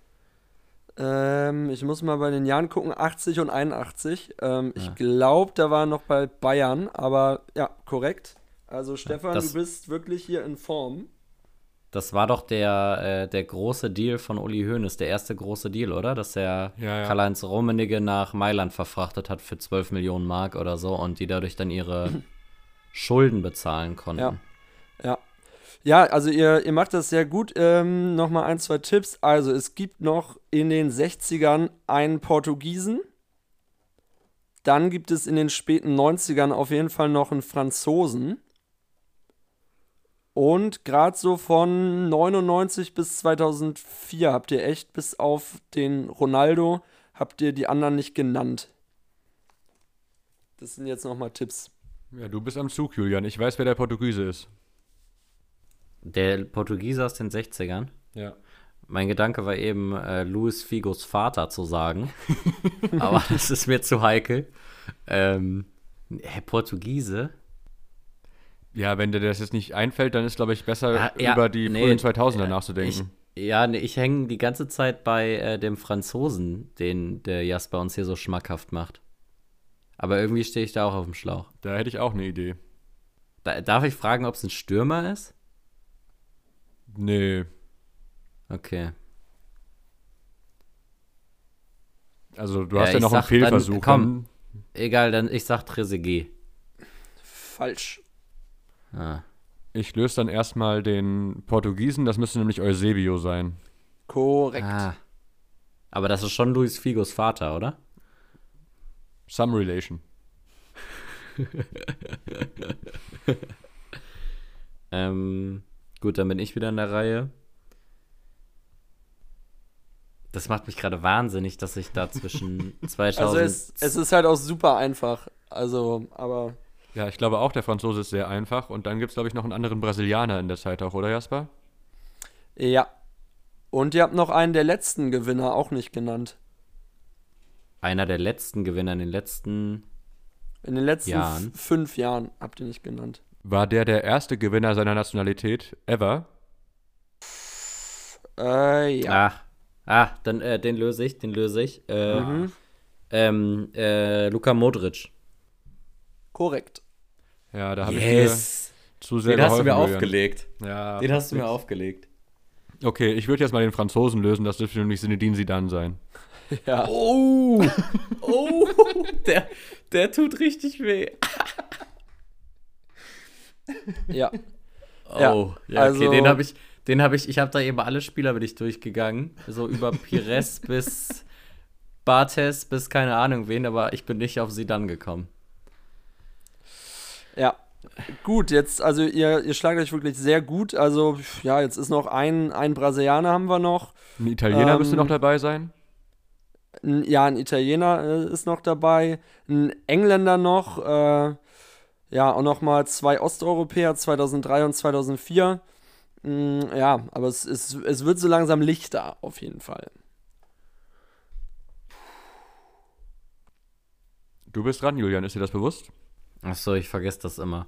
Ähm, ich muss mal bei den Jahren gucken, 80 und 81. Ähm, ich Ja. glaube, da war noch bei Bayern, aber ja, korrekt. Also Stefan, das- du bist wirklich hier in Form. Das war doch der, äh, der große Deal von Uli Hoeneß, der erste große Deal, oder? Dass er Ja, ja. Karl-Heinz Rummenigge nach Mailand verfrachtet hat für 12 Millionen Mark oder so und die dadurch dann ihre Schulden bezahlen konnten. Ja. Ja. Ja, also ihr, ihr macht das sehr gut. Ähm, Nochmal ein, zwei Tipps. Also es gibt noch in den 60ern einen Portugiesen. Dann gibt es in den späten 90ern auf jeden Fall noch einen Franzosen. Und gerade so von 99 bis 2004 habt ihr echt bis auf den Ronaldo, habt ihr die anderen nicht genannt. Das sind jetzt nochmal Tipps. Ja, du bist am Zug, Julian. Ich weiß, wer der Portugiese ist. Der Portugiese aus den 60ern. Ja. Mein Gedanke war eben, äh, Luis Figos Vater zu sagen. Aber das ist mir zu heikel. Ähm, hä, Portugiese? Ja, wenn dir das jetzt nicht einfällt, dann ist, glaube ich, besser, Ah, ja, über die nee, frühen 2000er äh, nachzudenken. Ich, ja, nee, ich hänge die ganze Zeit bei äh, dem Franzosen, den der Jasper uns hier so schmackhaft macht. Aber irgendwie stehe ich da auch auf dem Schlauch. da hätte ich auch eine Idee. Da, darf ich fragen, ob es ein Stürmer ist? Nee. Okay. Also, du Ja, hast ja noch einen sag dann- Fehlversuch. komm. Egal, dann ich sag Trezeguet. Falsch. Ah. Ich löse dann erstmal den Portugiesen. Das müsste nämlich Eusebio sein. Korrekt. ah. Aber das ist schon Luis Figos Vater, oder? Some relation. Ähm, gut, dann bin ich wieder in der Reihe. Das macht mich gerade wahnsinnig, dass ich da zwischen 2000. Also es, es ist halt auch super einfach. Also, aber Ja, ich glaube auch, der Franzose ist sehr einfach. Und dann gibt es, glaube ich, noch einen anderen Brasilianer in der Zeit auch, oder Jasper? ja. Und ihr habt noch einen der letzten Gewinner auch nicht genannt. einer der letzten Gewinner in den letzten. In den letzten Jahren. fünf Jahren habt ihr nicht genannt. War der der erste Gewinner seiner Nationalität ever? Äh, ja. Ah, ah dann äh, den löse ich, den löse ich. Äh, Mhm. ähm, äh, Luka Modric. Korrekt. Ja, da habe ich mir zu sehr Den hast du mir Julian. aufgelegt. Ja. Den hast du mir aufgelegt. Okay, ich würde jetzt mal den Franzosen lösen, das dürfte nämlich Zinedine Zidane sein. Ja. Oh! Oh! Der, der tut richtig weh. Ja. Oh, Ja, ja, also- okay, den habe ich, den habe ich, ich habe da eben alle Spieler bin ich durchgegangen, so über Pires bis Bartes bis keine Ahnung wen, aber ich bin nicht auf sie dann gekommen. Ja. Gut, jetzt, also ihr, ihr schlagt euch wirklich sehr gut. Also, ja, jetzt ist noch ein, ein Brasilianer haben wir noch. Ein Italiener Ähm, müsste noch dabei sein. Ein, ja, ein Italiener äh, ist noch dabei. Ein Engländer noch. Äh, ja, auch noch mal zwei Osteuropäer, 2003 und 2004. Mm, ja, aber es, es, es wird so langsam lichter, auf jeden Fall. Du bist dran, Julian, ist dir das bewusst? Achso, ich vergesse das immer.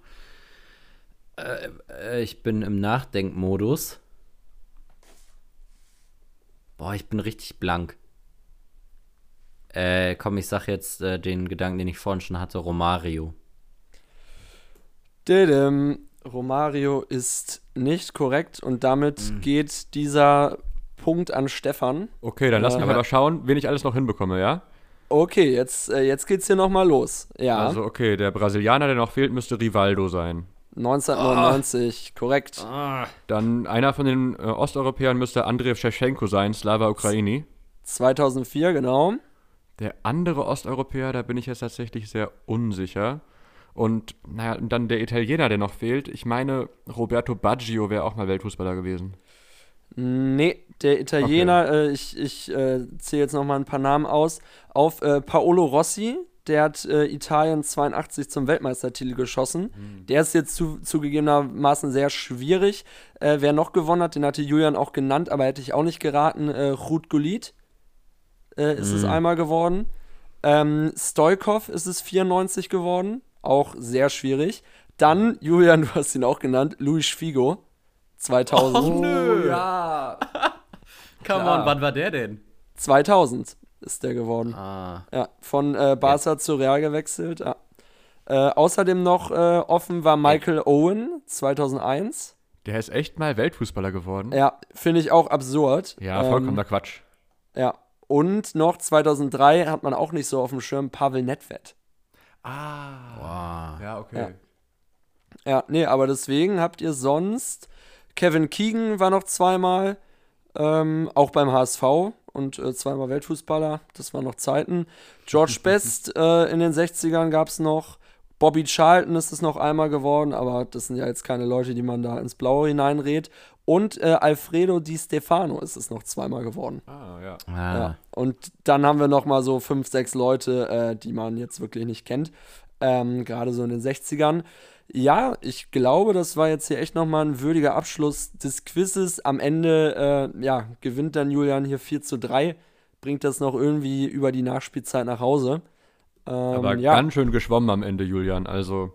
Äh, äh, ich bin im Nachdenkmodus. Boah, ich bin richtig blank. Äh, komm, ich sag jetzt äh, den Gedanken, den ich vorhin schon hatte, Romario. Didim. Romario ist nicht korrekt und damit geht dieser Punkt an Stefan. Okay, dann lass mich Äh, aber mal schauen, wen ich alles noch hinbekomme, ja? Okay, jetzt, äh, jetzt geht's hier nochmal los. Ja, Also, okay, der Brasilianer, der noch fehlt, müsste Rivaldo sein. 1999, korrekt. Dann einer von den äh, Osteuropäern müsste Andrei Shevchenko sein, Slava Ukraini. 2004, genau. Der andere Osteuropäer, da bin ich jetzt tatsächlich sehr unsicher. Und naja, und dann der Italiener, der noch fehlt. Ich meine, Roberto Baggio wäre auch mal Weltfußballer gewesen. Nee, der Italiener, äh, ich, ich äh, zähle jetzt nochmal ein paar Namen aus. Auf äh, Paolo Rossi, der hat äh, Italien 82 zum Weltmeistertitel geschossen. Der ist jetzt zu, zugegebenermaßen sehr schwierig. Äh, wer noch gewonnen hat, den hatte Julian auch genannt, aber hätte ich auch nicht geraten. Äh, Ruud Gullit äh, ist es einmal geworden. Ähm, Stoikov ist es 94 geworden, auch sehr schwierig. Dann, Julian, du hast ihn auch genannt, Luis Figo, 2000. Oh, nö. ja, Come Klar. on, wann war der denn? 2000 ist der geworden. Ah, Ja, von äh, Barca zu Real gewechselt. Ja. Äh, außerdem noch äh, offen war Michael Owen 2001. Der ist echt mal Weltfußballer geworden. Ja, finde ich auch absurd. Ja, Ähm, vollkommener Quatsch. Ja. Und noch 2003 hat man auch nicht so auf dem Schirm Pavel Nedved. Ah. wow. Ja, okay. Ja. Ja, nee, aber deswegen habt ihr sonst Kevin Keegan war noch zweimal, ähm, auch beim HSV und äh, zweimal Weltfußballer, das waren noch Zeiten. George Best äh, in den 60ern gab es noch. Bobby Charlton ist es noch einmal geworden, aber das sind ja jetzt keine Leute, die man da ins Blaue hineinredet. Und äh, Alfredo Di Stefano ist es noch zweimal geworden. Ah, ja. Ah. Ja. Und dann haben wir noch mal so fünf, sechs Leute, äh, die man jetzt wirklich nicht kennt. Ähm, Gerade so in den 60ern. Ja, ich glaube, das war jetzt hier echt noch mal ein würdiger Abschluss des Quizzes. Am Ende, äh, ja, gewinnt dann Julian hier 4 zu 3, bringt das noch irgendwie über die Nachspielzeit nach Hause. Ähm, Aber ja, ganz schön geschwommen am Ende, Julian. Also,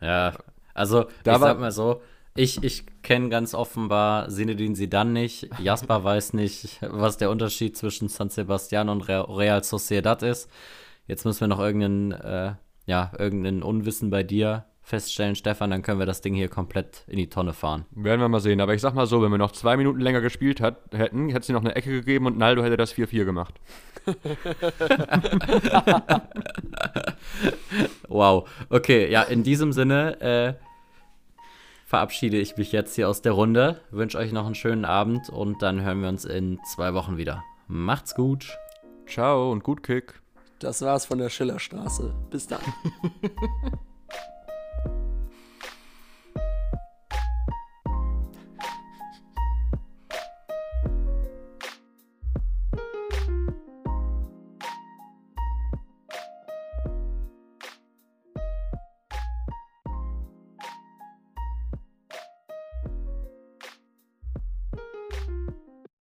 Ja, also Da ich war- sag mal so, ich, ich kenne ganz offenbar Sinedin Sidan nicht. Jasper weiß nicht, was der Unterschied zwischen San Sebastian und Re- Real Sociedad ist. Jetzt müssen wir noch irgendeinen, äh, ja, irgendein Unwissen bei dir feststellen, Stefan, dann können wir das Ding hier komplett in die Tonne fahren. werden wir mal sehen. Aber ich sag mal so, wenn wir noch zwei Minuten länger gespielt hat, hätten, hätte es noch eine Ecke gegeben und Naldo hätte das 4-4 gemacht. Wow. Okay, ja, in diesem Sinne äh, verabschiede ich mich jetzt hier aus der Runde. Wünsche euch noch einen schönen Abend und dann hören wir uns in zwei Wochen wieder. Macht's gut. Ciao und gut Kick. das war's von der Schillerstraße. Bis dann.